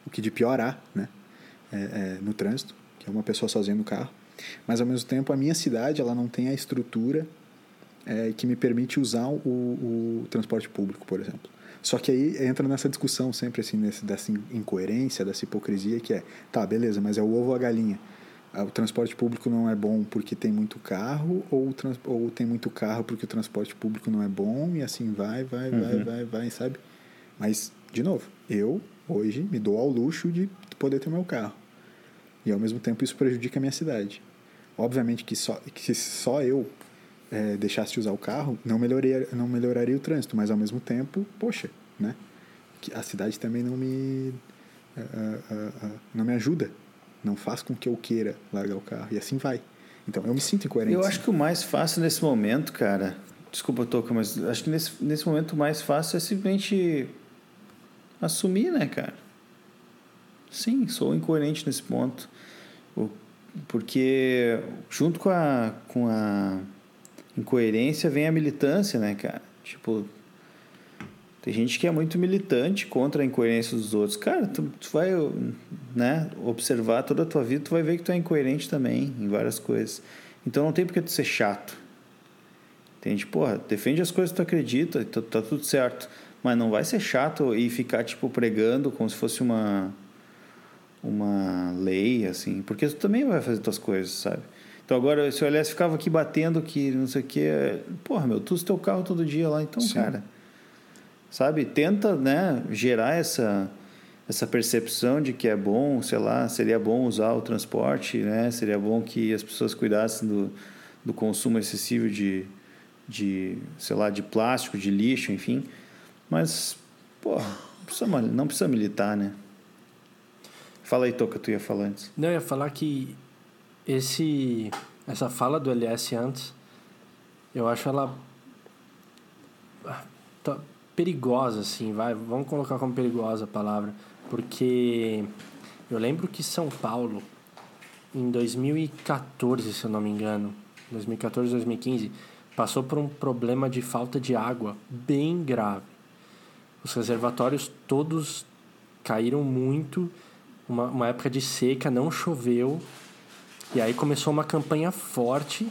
o que de pior há, né? É, é, no trânsito, que é uma pessoa sozinha no carro. Mas ao mesmo tempo, a minha cidade, ela não tem a estrutura é, que me permite usar o, o transporte público, por exemplo. Só que aí entra nessa discussão sempre assim, nesse, dessa incoerência, dessa hipocrisia, que é, tá, beleza, mas é o ovo ou a galinha? Ah, O transporte público não é bom porque tem muito carro, ou, ou tem muito carro porque o transporte público não é bom, e assim vai, vai, vai, vai, vai, sabe? Mas, de novo, eu hoje me dou ao luxo de poder ter meu carro. E ao mesmo tempo isso prejudica a minha cidade. Obviamente que só, que só eu eh, deixasse de usar o carro, não melhoraria, não melhoraria o trânsito, mas ao mesmo tempo, poxa, né? A cidade também não me, ah, ah, ah, não me ajuda, não faz com que eu queira largar o carro, e assim vai. Então eu me sinto incoerente. Eu acho que o mais fácil nesse momento, cara... Desculpa, Toca, mas acho que nesse, nesse momento o mais fácil é simplesmente assumir, né, cara? Sim, sou incoerente nesse ponto. Porque junto com a, com a incoerência vem a militância, né, cara? Tipo, tem gente que é muito militante contra a incoerência dos outros. Cara, tu, tu vai né, observar toda a tua vida, tu vai ver que tu é incoerente também em várias coisas. Então não tem porque tu ser chato. Entende? Porra, defende as coisas que tu acredita, tá, tá tudo certo. Mas não vai ser chato e ficar, tipo, pregando como se fosse uma uma lei, assim, porque tu também vai fazer tuas coisas, sabe? Então agora, se o LS ficava aqui batendo que não sei o que, porra, meu, tu usa teu carro todo dia lá, então, Sim. cara, sabe? Tenta, né, gerar essa essa percepção de que é bom, sei lá, seria bom usar o transporte, né? Seria bom que as pessoas cuidassem do, do consumo excessivo de, de, sei lá, de plástico, de lixo, enfim. Mas, porra, não precisa, não precisa militar, né? Fala aí, Toca, tu ia falar antes. Não, eu ia falar que esse, essa fala do LS antes, eu acho ela ah, tá perigosa, assim, vai, vamos colocar como perigosa a palavra, porque eu lembro que São Paulo, em 2014, se eu não me engano, 2014, 2015, passou por um problema de falta de água bem grave. Os reservatórios todos caíram muito, uma, uma época de seca, não choveu, e aí começou uma campanha forte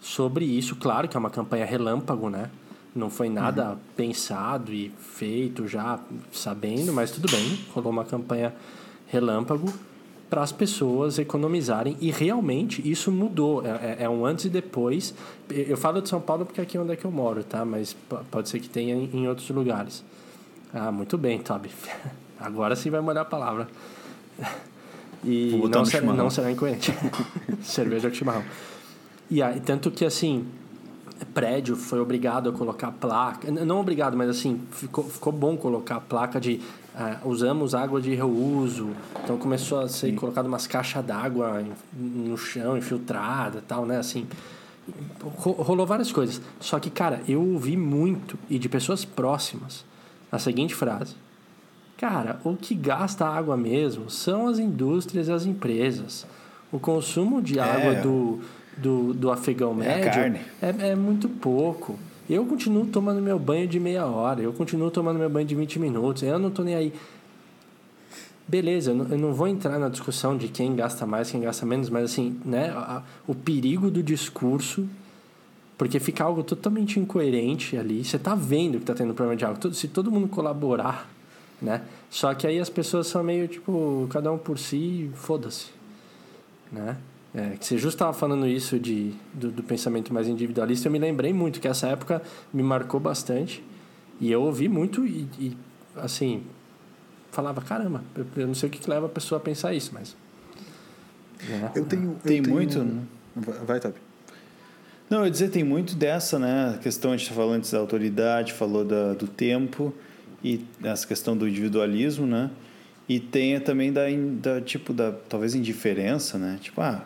sobre isso. Claro que é uma campanha relâmpago, né? Não foi nada pensado e feito já sabendo, mas tudo bem. Rolou uma campanha relâmpago para as pessoas economizarem e realmente isso mudou. É, é- é um antes e depois. Eu falo de São Paulo porque aqui é onde é que eu moro, tá? Mas pode ser que tenha em em outros lugares. Ah, muito bem, Toby. *laughs* Agora sim vai molhar a palavra. E não, será, não será incoerente. *laughs* Cerveja com chimarrão. E aí, tanto que assim, prédio foi obrigado a colocar placa, não obrigado, mas assim, ficou, ficou bom colocar placa de ah, usamos água de reuso. Então começou a ser colocado umas caixas d'água no chão, infiltrada e tal, né? Assim, ro- rolou várias coisas. Só que, cara, eu ouvi muito e de pessoas próximas a seguinte frase: Cara, o que gasta água mesmo são as indústrias e as empresas. O consumo de água do, do, do afegão É médio é, é muito pouco. Eu continuo tomando meu banho de meia hora, eu continuo tomando meu banho de 20 minutos, eu não tô nem aí. Beleza, eu não, vou entrar na discussão de quem gasta mais, quem gasta menos, mas assim, né, o perigo do discurso, porque fica algo totalmente incoerente ali. Você tá vendo que tá tendo problema de água. Se todo mundo colaborar, né? Só que aí as pessoas são meio tipo, cada um por si, foda-se, né? É, que você justo estava falando isso de, do, do pensamento mais individualista, eu me lembrei muito que essa época me marcou bastante. E eu ouvi muito e, e, assim, falava, caramba, eu, eu não sei o que, que leva a pessoa a pensar isso, mas... né? Eu tenho. eu Tem tenho- muito, né? Vai, Toby. Não, eu ia dizer, tem muito dessa, né? A questão, a gente falou antes da autoridade, falou da, do tempo e essa questão do individualismo, né? E tem também da, da, tipo, da, talvez indiferença, né? Tipo, ah,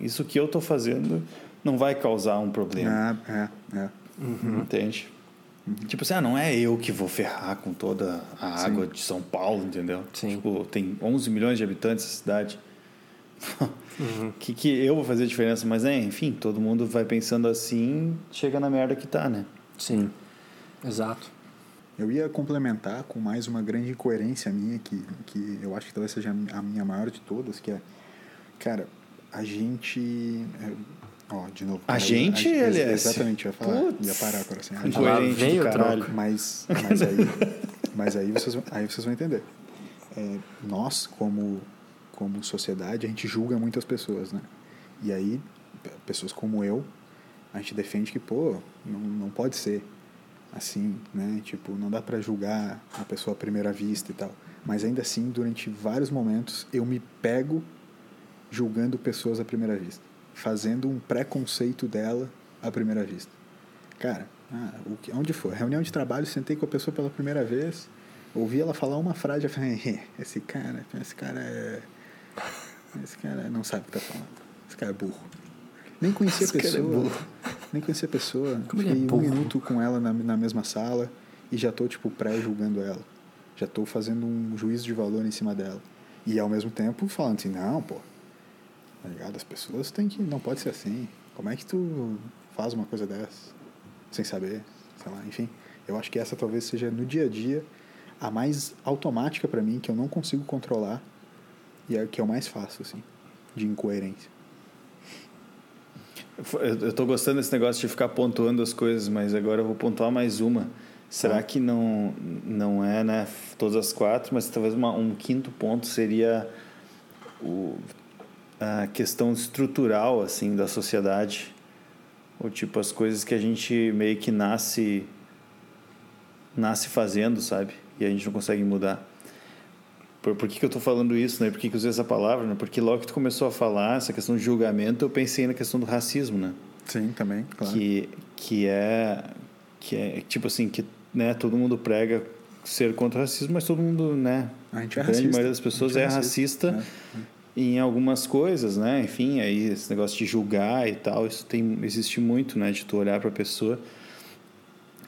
isso que eu tô fazendo não vai causar um problema, É, é, é. entende? Tipo assim, ah, não é eu que vou ferrar com toda a água de São Paulo, entendeu? Sim. Tipo, tem 11 milhões de habitantes essa cidade. *laughs* que, que eu vou fazer diferença? Mas, é, enfim, todo mundo vai pensando assim, chega na merda que tá, né? Sim, exato. Eu ia complementar com mais uma grande incoerência minha, que, que eu acho que talvez seja a minha maior de todas, que é, cara, a gente. é, Ó, de novo. A gente, ex- LS? Exatamente, eu ia falar. Putz. Ia parar agora assim. A gente- Incoerente vem do caralho. Mas, mas, aí, mas aí, vocês, vão- aí vocês vão entender. É, nós, como, como sociedade, a gente julga muitas pessoas, né? E aí, pessoas como eu, a gente defende que, pô, não, não pode ser assim, né? Tipo, não dá pra julgar a pessoa à primeira vista e tal. Mas ainda assim, durante vários momentos, eu me pego julgando pessoas à primeira vista. Fazendo um preconceito dela à primeira vista. Cara, ah, o que, onde for? Reunião de trabalho, sentei com a pessoa pela primeira vez, ouvi ela falar uma frase, eu falei, "Eh, esse cara, esse cara é. Esse cara não sabe o que tá falando. Esse cara é burro. Nem conhecia a Esse cara é pessoa. Nem conhecia a pessoa. Como é Fiquei um burro? minuto com ela na, na mesma sala e já tô, tipo, pré-julgando ela. Já tô fazendo um juízo de valor em cima dela. E ao mesmo tempo falando assim, não, pô, tá ligado? As pessoas têm que. Não pode ser assim. Como é que tu faz uma coisa dessa sem saber? Sei lá, enfim. Eu acho que essa talvez seja no dia a dia a mais automática para mim, que eu não consigo controlar e é a que eu mais faço, assim, de incoerência. Eu tô gostando desse negócio de ficar pontuando as coisas, mas agora eu vou pontuar mais uma. Será tá. que não, não é, né, todas as quatro, mas talvez uma, um quinto ponto seria o, a questão estrutural, assim, da sociedade. Ou, tipo, as coisas que a gente meio que nasce, nasce fazendo, sabe? E a gente não consegue mudar. Por, por que, que eu estou falando isso, né? Por que, que eu usei essa palavra, né? Porque logo que tu começou a falar essa questão de julgamento, eu pensei na questão do racismo, né? Sim, também, claro. Que, que é... Que é, tipo assim, que né, todo mundo prega ser contra o racismo, mas todo mundo, né? A gente é a grande racista. maioria das pessoas é, é racista, racista é. em algumas coisas, né? Enfim, aí esse negócio de julgar e tal, isso tem existe muito, né? De tu olhar para a pessoa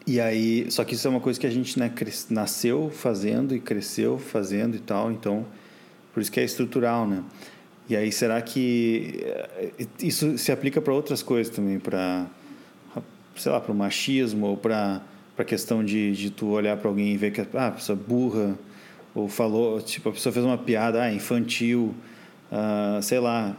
e aí, só que isso é uma coisa que a gente né, nasceu fazendo e cresceu fazendo e tal, então por isso que é estrutural, né? E aí será que eh, isso se aplica para outras coisas também, para sei lá, para o machismo ou para para questão de, de tu olhar para alguém e ver que ah, a pessoa burra ou falou, tipo, a pessoa fez uma piada ah, infantil, ah, sei lá,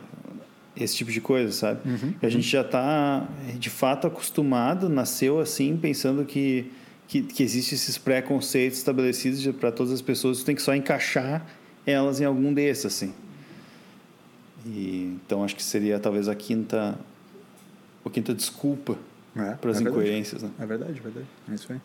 esse tipo de coisa, sabe? Uhum, a gente já está, de fato, acostumado, nasceu assim, pensando que, que, que existem esses preconceitos estabelecidos para todas as pessoas, tu tem que só encaixar elas em algum desses, assim. E, então, acho que seria talvez a quinta, a quinta desculpa é, para as é incoerências, né? É verdade, é verdade. É isso aí.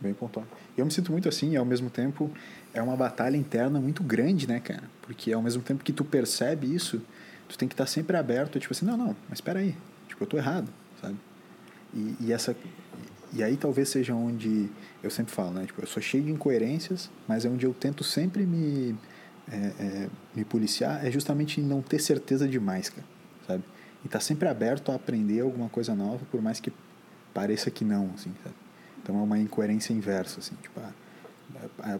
Bem pontuado. E eu me sinto muito assim, e ao mesmo tempo é uma batalha interna muito grande, né, cara? Porque ao mesmo tempo que tu percebe isso, tu tem que estar sempre aberto, tipo assim, não, não, mas espera aí, tipo, eu tô errado, sabe? E, e, essa e aí talvez seja onde eu sempre falo, né? Tipo, eu sou cheio de incoerências, mas é onde eu tento sempre me é, é, me policiar é justamente em não ter certeza demais, cara, sabe? E estar tá sempre aberto a aprender alguma coisa nova, por mais que pareça que não, assim, sabe? Então é uma incoerência inversa, assim, tipo,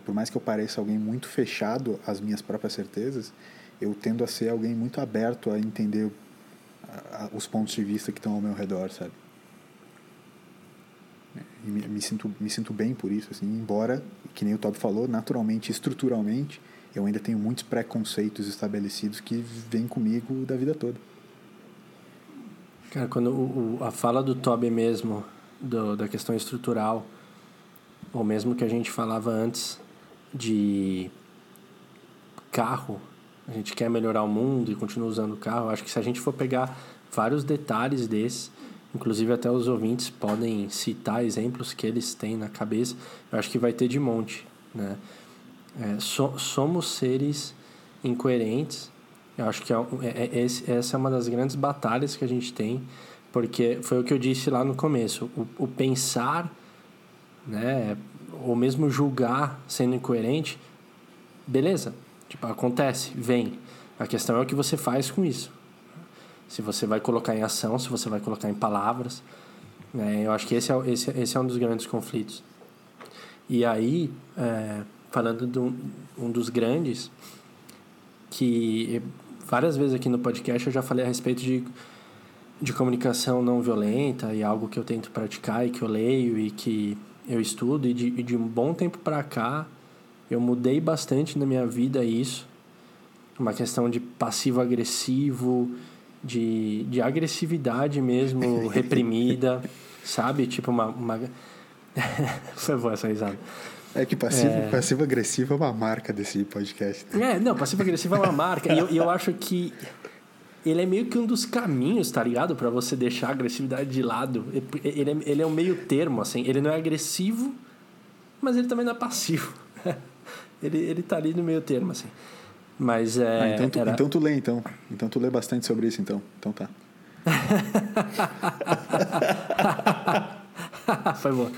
por mais que eu pareça alguém muito fechado às minhas próprias certezas, eu tendo a ser alguém muito aberto a entender os pontos de vista que estão ao meu redor, sabe? E me, me, sinto, me sinto bem por isso, assim, embora, que nem o Todd falou, naturalmente, estruturalmente, eu ainda tenho muitos preconceitos estabelecidos que vêm comigo da vida toda. Cara, quando o, o, a fala do Toby mesmo, do, da questão estrutural, ou mesmo que a gente falava antes de carro, a gente quer melhorar o mundo e continua usando o carro. Acho que se a gente for pegar vários detalhes desses, inclusive até os ouvintes podem citar exemplos que eles têm na cabeça, eu acho que vai ter de monte, né? É, so, somos seres incoerentes. Eu acho que é, é, é, essa é uma das grandes batalhas que a gente tem, porque foi o que eu disse lá no começo. O, o pensar, né, ou mesmo julgar sendo incoerente, beleza, Tipo, acontece, vem. A questão é o que você faz com isso. Se você vai colocar em ação, se você vai colocar em palavras. Né? Eu acho que esse é, esse, esse é um dos grandes conflitos. E aí, é, falando de um, um dos grandes, que várias vezes aqui no podcast eu já falei a respeito de, de comunicação não violenta e algo que eu tento praticar e que eu leio e que eu estudo e de, e de um bom tempo para cá eu mudei bastante na minha vida isso. Uma questão de passivo-agressivo, de, de agressividade mesmo *laughs* reprimida, sabe? Tipo uma. uma... *laughs* Foi boa essa risada. É que passivo, é... passivo agressivo é uma marca desse podcast. Né? É, não, passivo agressivo é uma marca. e eu, eu acho que ele é meio que um dos caminhos, tá ligado? para você deixar a agressividade de lado. Ele é, ele é um meio termo, assim. Ele não é agressivo, mas ele também não é passivo. *laughs* Ele, ele tá ali no meio termo, assim. Mas é. Ah, então, tu, era... então tu lê, então. Então tu lê bastante sobre isso, então. Então tá. *laughs* Foi bom.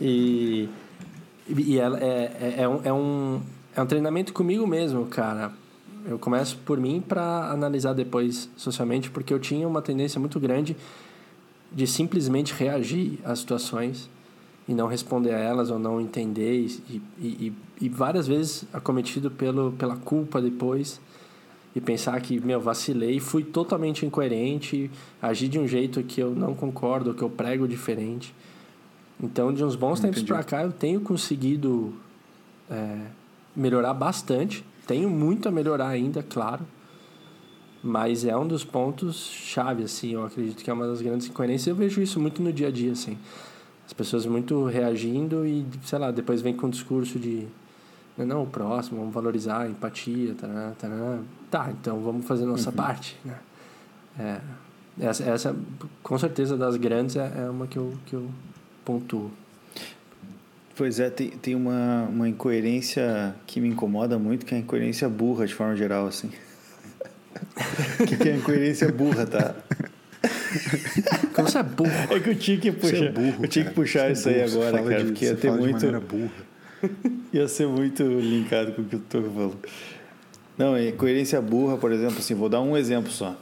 E, e ela é, é, é, um, é, um, é um treinamento comigo mesmo, cara. Eu começo por mim para analisar depois socialmente, porque eu tinha uma tendência muito grande de simplesmente reagir às situações e não responder a elas ou não entender e, e, e, várias vezes acometido pelo, pela culpa depois e pensar que, meu, vacilei, fui totalmente incoerente, agi de um jeito que eu não concordo, que eu prego diferente. Então, de uns bons Entendi. tempos para cá, eu tenho conseguido é, melhorar bastante. Tenho muito a melhorar ainda, claro. Mas é um dos pontos chave, assim. Eu acredito que é uma das grandes incoerências. Eu vejo isso muito no dia a dia, assim. As pessoas muito reagindo e, sei lá, depois vem com um discurso de não, o próximo, vamos valorizar a empatia, tará, tará. tá, então vamos fazer a nossa uhum. parte, né? É, essa, essa, com certeza, das grandes é, é uma que eu, que eu pontuo. Pois é, tem, tem uma, uma incoerência que me incomoda muito, que é a incoerência burra, de forma geral, assim. O *laughs* que, que é incoerência burra, tá? *laughs* Como você é burro? É que eu tinha que puxar, é burro, eu tinha que puxar é isso aí agora, cara, de, porque ia ter muito... *laughs* Ia ser muito linkado com o que eu tô falando. Não, é coerência burra, por exemplo, assim, vou dar um exemplo só.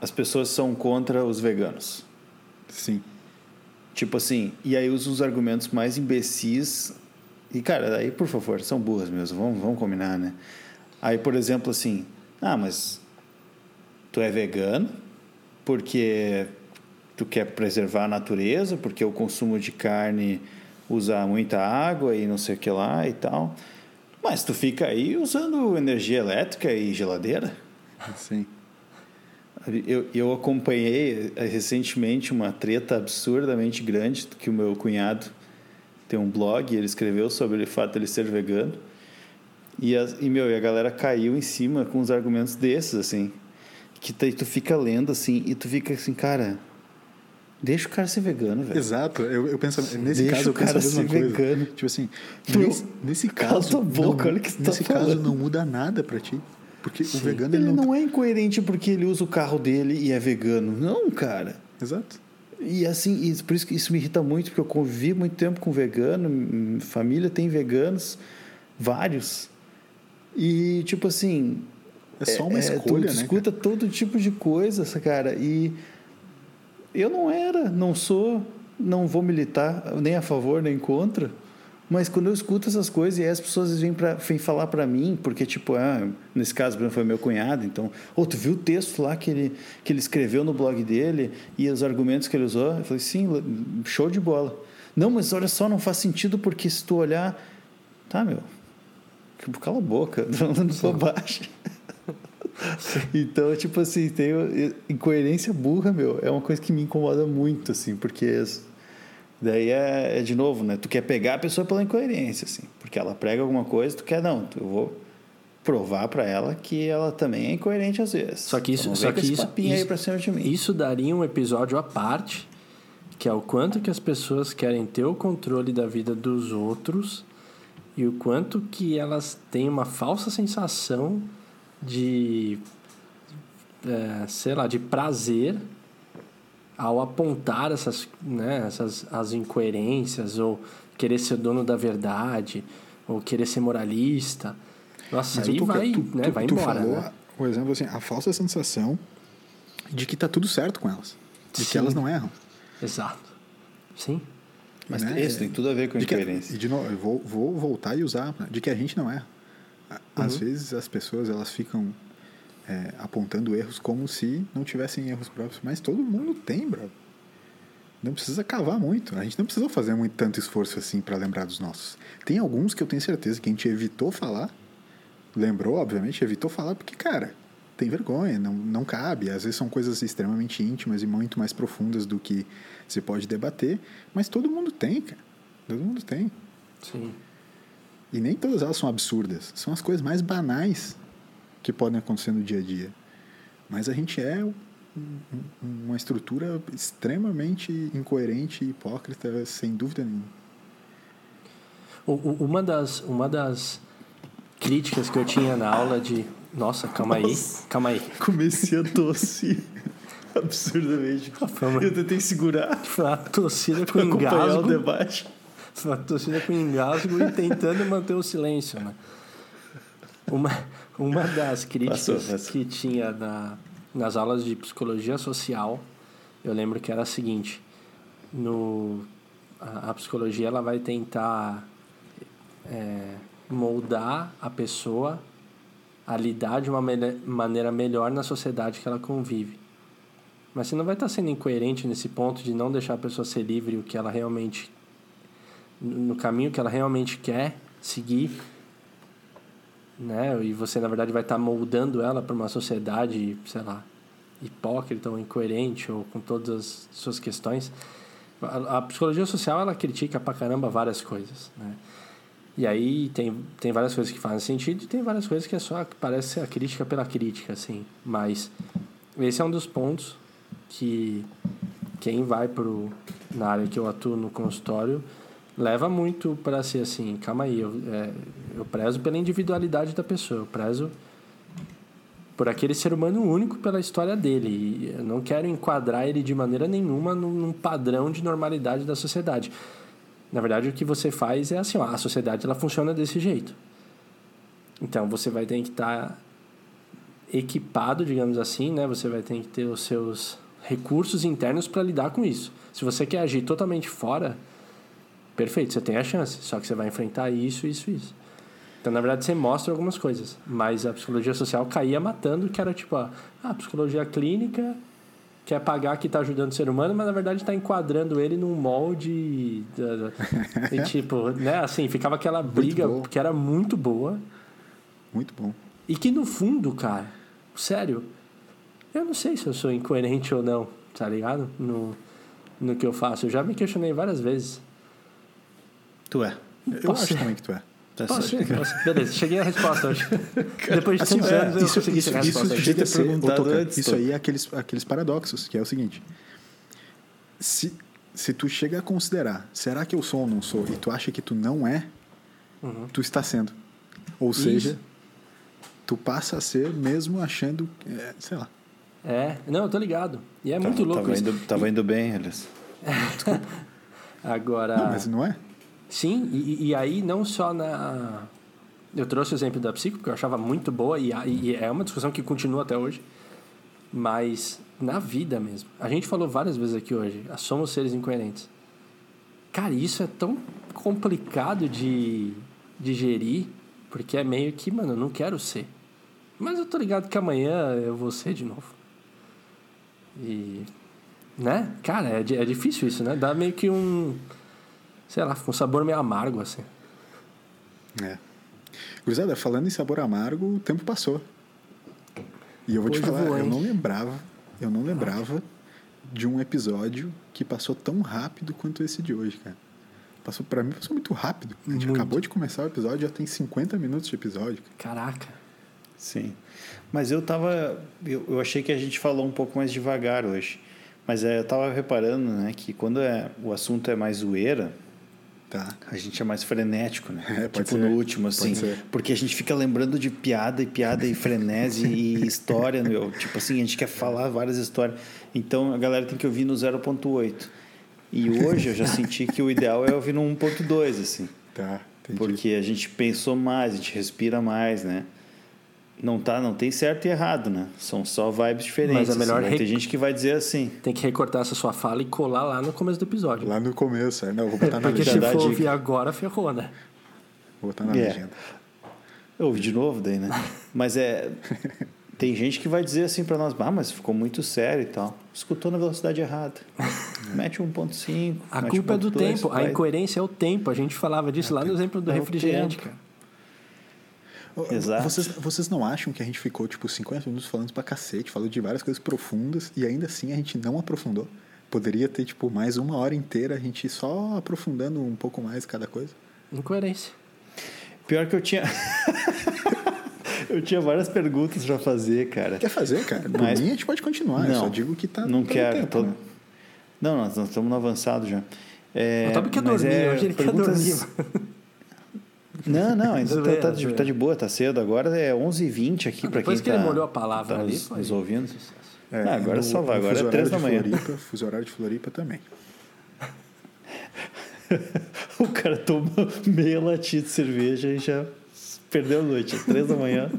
As pessoas são contra os veganos. Sim. Tipo assim, e aí usam os argumentos mais imbecis. E, cara, aí, por favor, são burras mesmo, vamos, vamos combinar, né? Aí, por exemplo, assim, ah, mas tu é vegano porque tu quer preservar a natureza, porque o consumo de carne usar muita água e não sei o que lá e tal. Mas tu fica aí usando energia elétrica e geladeira. Sim. Eu, eu acompanhei eh, recentemente uma treta absurdamente grande que o meu cunhado tem um blog e ele escreveu sobre o fato de ele ser vegano. E, a, e, meu, e a galera caiu em cima com os argumentos desses, assim. Que tu fica lendo, assim, e tu fica assim, cara, Deixa o cara ser vegano, velho. Exato. Eu, eu penso, nesse Deixa caso, eu penso a mesma coisa. Vegano. Tipo assim, nesse, nesse caso. Cala boca, não, olha que você tá Nesse tá caso, não muda nada para ti. Porque Sim. o vegano ele, ele não... não é incoerente porque ele usa o carro dele e é vegano. Não, cara. Exato. E assim, e por isso que isso me irrita muito, porque eu convivi muito tempo com vegano, família tem veganos, vários. E tipo assim. É só uma é, escolha, tu, né? escuta cara? todo tipo de coisa, cara. E eu não era, não sou, não vou militar nem a favor nem contra. Mas quando eu escuto essas coisas e as pessoas vêm, pra, vêm falar para mim, porque, tipo, ah, nesse caso, foi meu cunhado, então, oh, tu viu o texto lá que ele, que ele escreveu no blog dele e os argumentos que ele usou? Eu falei, sim, show de bola. Não, mas olha só, não faz sentido porque se tu olhar. Tá, meu. Cala a boca, *laughs* falando bobagem. *laughs* então, tipo assim, tem incoerência burra, meu, é uma coisa que me incomoda muito, assim, porque daí é, é, de novo, né? Tu quer pegar a pessoa pela incoerência, assim, porque ela prega alguma coisa, tu quer não, eu vou provar para ela que ela também é incoerente às vezes. Só que isso, então, só que isso, isso, isso daria um episódio à parte, que é o quanto que as pessoas querem ter o controle da vida dos outros e o quanto que elas têm uma falsa sensação de é, sei lá, de prazer ao apontar essas, né, essas as incoerências ou querer ser dono da verdade ou querer ser moralista. Nossa, Mas aí tô, vai, tu, né, tu, vai tu embora. Falou, né? por exemplo, assim, a falsa sensação de que tá tudo certo com elas, de Sim. que elas não erram. Exato. Sim. Mas né? isso tem tudo a ver com a incoerência. Que, e de novo, eu vou, vou voltar e usar de que a gente não erra. Às uhum. vezes as pessoas elas ficam é, apontando erros como se não tivessem erros próprios, mas todo mundo tem, bro. Não precisa cavar muito. A gente não precisou fazer muito tanto esforço assim para lembrar dos nossos. Tem alguns que eu tenho certeza que a gente evitou falar, lembrou, obviamente, evitou falar porque, cara, tem vergonha, não, não cabe. Às vezes são coisas extremamente íntimas e muito mais profundas do que se pode debater, mas todo mundo tem, cara. Todo mundo tem. Sim. E nem todas elas são absurdas. São as coisas mais banais que podem acontecer no dia a dia. Mas a gente é uma estrutura extremamente incoerente e hipócrita, sem dúvida nenhuma. Uma das, uma das críticas que eu tinha na aula de. Nossa, calma aí, calma aí. Comecei a tossir *laughs* absurdamente. Eu tentei segurar. Foi uma tossida com engasgo. o debate *laughs* uma torcida com engasgo e tentando manter o silêncio, né? Uma, uma das críticas passou, passou. que tinha na, nas aulas de psicologia social, eu lembro que era a seguinte, no a, a psicologia ela vai tentar é, moldar a pessoa a lidar de uma mele- maneira melhor na sociedade que ela convive. Mas você não vai estar sendo incoerente nesse ponto de não deixar a pessoa ser livre o que ela realmente no caminho que ela realmente quer seguir, né? E você na verdade vai estar moldando ela para uma sociedade, sei lá, hipócrita ou incoerente ou com todas as suas questões. A, psicologia social ela critica pra caramba várias coisas, né? E aí tem, tem várias coisas que fazem sentido e tem várias coisas que é só parece ser a crítica pela crítica, assim. Mas esse é um dos pontos que quem vai pro na área que eu atuo no consultório leva muito para ser assim, calma aí, eu, é, eu prezo pela individualidade da pessoa, eu prezo por aquele ser humano único pela história dele. E eu não quero enquadrar ele de maneira nenhuma num, padrão de normalidade da sociedade. Na verdade, o que você faz é assim, ó, a sociedade ela funciona desse jeito. Então, você vai ter que estar equipado, digamos assim, né? Você vai ter que ter os seus recursos internos para lidar com isso. Se você quer agir totalmente fora, perfeito, você tem a chance. Só que você vai enfrentar isso, isso, isso. Então, na verdade, você mostra algumas coisas. Mas a psicologia social caía matando, que era tipo, a, a psicologia clínica quer pagar que está ajudando o ser humano, mas na verdade está enquadrando ele num molde. da- *laughs* e tipo, né? Assim, ficava aquela briga que era muito boa. Muito bom. E que no fundo, cara, sério, eu não sei se eu sou incoerente ou não, tá ligado? No, no que eu faço. Eu já me questionei várias vezes. Tu é. Eu Posso acho também que tu é. Tá Posso ser? Beleza, cheguei à resposta hoje. *laughs* Depois de Assim, tantos é, anos, eu isso, consegui isso, chegar à isso resposta. perguntado antes, isso aí é aqueles, aqueles paradoxos, que é o seguinte. Se, se tu chega a considerar, será que eu sou ou não sou, e tu acha que tu não é, tu está sendo. Ou seja, tu passa a ser mesmo achando, é, sei lá. É, não, eu tô ligado. E é muito Tava- louco tava isso. indo, tava indo bem, aliás. *laughs* Agora. Não, mas não é? Sim, e, e aí não só na. Eu trouxe o exemplo da psico, porque eu achava muito boa, e, e é uma discussão que continua até hoje. Mas na vida mesmo. A gente falou várias vezes aqui hoje, ah, somos seres incoerentes. Cara, isso é tão complicado de digerir, porque é meio que, mano, eu não quero ser. Mas eu tô ligado que amanhã eu vou ser de novo. E. Né? Cara, é, é difícil isso, né? Dá meio que um sei lá, com um sabor meio amargo, assim. É. Gurizada, falando em sabor amargo, o tempo passou. E eu vou te Hoje falar, eu não lembrava, eu não lembrava de um episódio que passou tão rápido quanto esse de hoje, cara. Passou, pra mim passou muito rápido. A gente Muito. acabou de começar o episódio, já tem 50 minutos de episódio. cara. Caraca. Sim. Mas eu tava. Eu, eu achei que a gente falou um pouco mais devagar hoje. Mas é, eu tava reparando, né, que quando é, o assunto é mais zoeira, Tá. a gente é mais frenético, né? É, tipo ser. no último, assim. Porque a gente fica lembrando de piada e piada e frenese e *laughs* história, meu. Tipo assim, a gente quer falar várias histórias. Então a galera tem que ouvir no 0.8. E hoje eu já *laughs* senti que o ideal é ouvir no 1.2, assim. Tá, entendi. Porque a gente pensou mais, a gente respira mais, né? Não tá, não tem certo e errado, né? São só vibes diferentes. Mas é melhor assim. Rec- ter gente que vai dizer assim. Tem que recortar essa sua fala e colar lá no começo do episódio. Lá no começo, é, não, eu vou botar na Porque se legenda. for ouvir agora, ferrou, né? Vou botar na É. legenda. Ouve de novo daí, né? Mas é. Tem gente que vai dizer assim pra nós, ah, mas ficou muito sério e tal. Escutou na velocidade errada. Mete 1.5. A mete culpa é do 1.2, tempo. A vai- incoerência é o tempo. A gente falava disso lá no exemplo do É refrigerante, cara. Exato. Vocês, vocês não acham que a gente ficou, tipo, 50 minutos falando pra cacete, falando de várias coisas profundas, e ainda assim a gente não aprofundou? Poderia ter, tipo, mais uma hora inteira a gente só aprofundando um pouco mais cada coisa? Incoerência. Pior que eu tinha. *laughs* eu tinha várias perguntas pra fazer, cara. Quer fazer, cara? Por Mas- mim a gente pode continuar, eu só digo que tá Não quero. tempo, tô- né? Não, nós, nós estamos no avançado já. É, O Tobi quer dormir, é hoje ele perguntas- quer dormir. *laughs* Não, não, *laughs* ainda tá, Zoeira, tá de, tá de boa, tá cedo. Agora é 11h20 aqui para quem Depois que tá, ele molhou a palavra tá ali, nos, foi- nos ouvindo. Sucesso. É, Ah, agora no- só vai, agora fuso é três horário da de manhã. Floripa, fuso horário de Floripa também. *laughs* O cara toma meia latinha de cerveja e já perdeu a noite. Às três da manhã.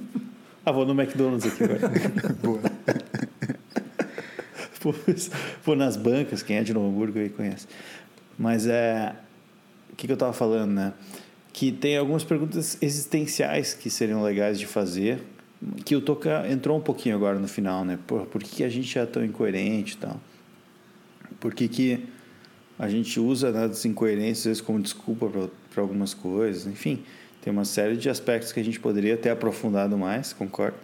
Ah, vou no McDonald's aqui agora. *laughs* Boa. Vou- Vou nas bancas, quem é de Novo Hamburgo aí conhece. Mas é. O que, que eu tava falando, né? Que tem algumas perguntas existenciais que seriam legais de fazer. Que o Toca entrou um pouquinho agora no final, né? Por, por que, a gente é tão incoerente e tal? Por que, que a gente usa né, as incoerências às vezes como desculpa para algumas coisas? Enfim, tem uma série de aspectos que a gente poderia ter aprofundado mais, concordo.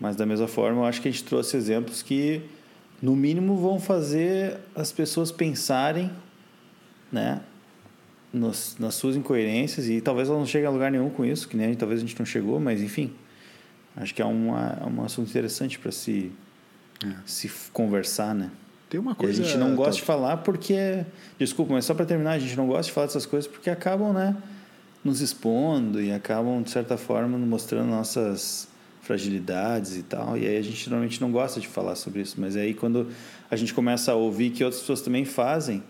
Mas da mesma forma, eu acho que a gente trouxe exemplos que, no mínimo, vão fazer as pessoas pensarem né, nos, nas suas incoerências e talvez elas não cheguem a lugar nenhum com isso, que nem talvez a gente não chegou, mas enfim, acho que é uma, é um assunto interessante para se, é. se conversar, né? Tem uma coisa. E a gente não gosta de falar porque. Desculpa, mas só para terminar, a gente não gosta de falar dessas coisas porque acabam, né? Nos expondo e acabam, de certa forma, mostrando nossas fragilidades e tal. E aí a gente normalmente não gosta de falar sobre isso. Mas aí quando a gente começa a ouvir que outras pessoas também fazem,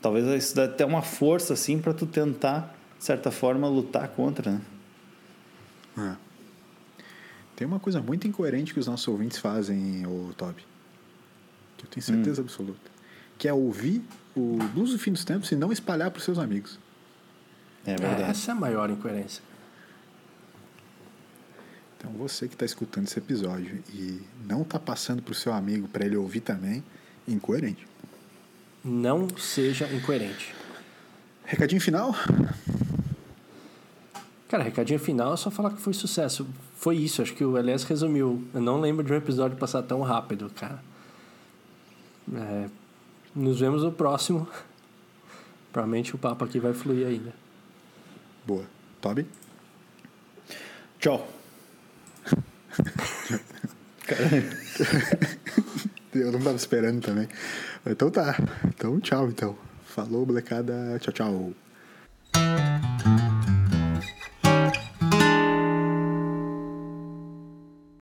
talvez isso dá até uma força assim para tu tentar, de certa forma, lutar contra, né? É. Tem uma coisa muito incoerente que os nossos ouvintes fazem, o Toby. Que eu tenho certeza hum. absoluta. Que é ouvir o Blues do Fim dos Tempos e não espalhar para os seus amigos. É verdade. É, essa é a maior incoerência. Então você que está escutando esse episódio e não está passando para o seu amigo para ele ouvir também, incoerente. Não seja incoerente. Recadinho final? Cara, recadinho final é só falar que foi sucesso. Foi isso, acho que o Elias resumiu. Eu não lembro de um episódio passar tão rápido, cara. É, nos vemos no próximo. Provavelmente o papo aqui vai fluir ainda. Boa. Toby? Tchau. *laughs* *laughs* Eu não tava esperando também. Então tá. Então tchau, então. Falou, molecada. Tchau, tchau.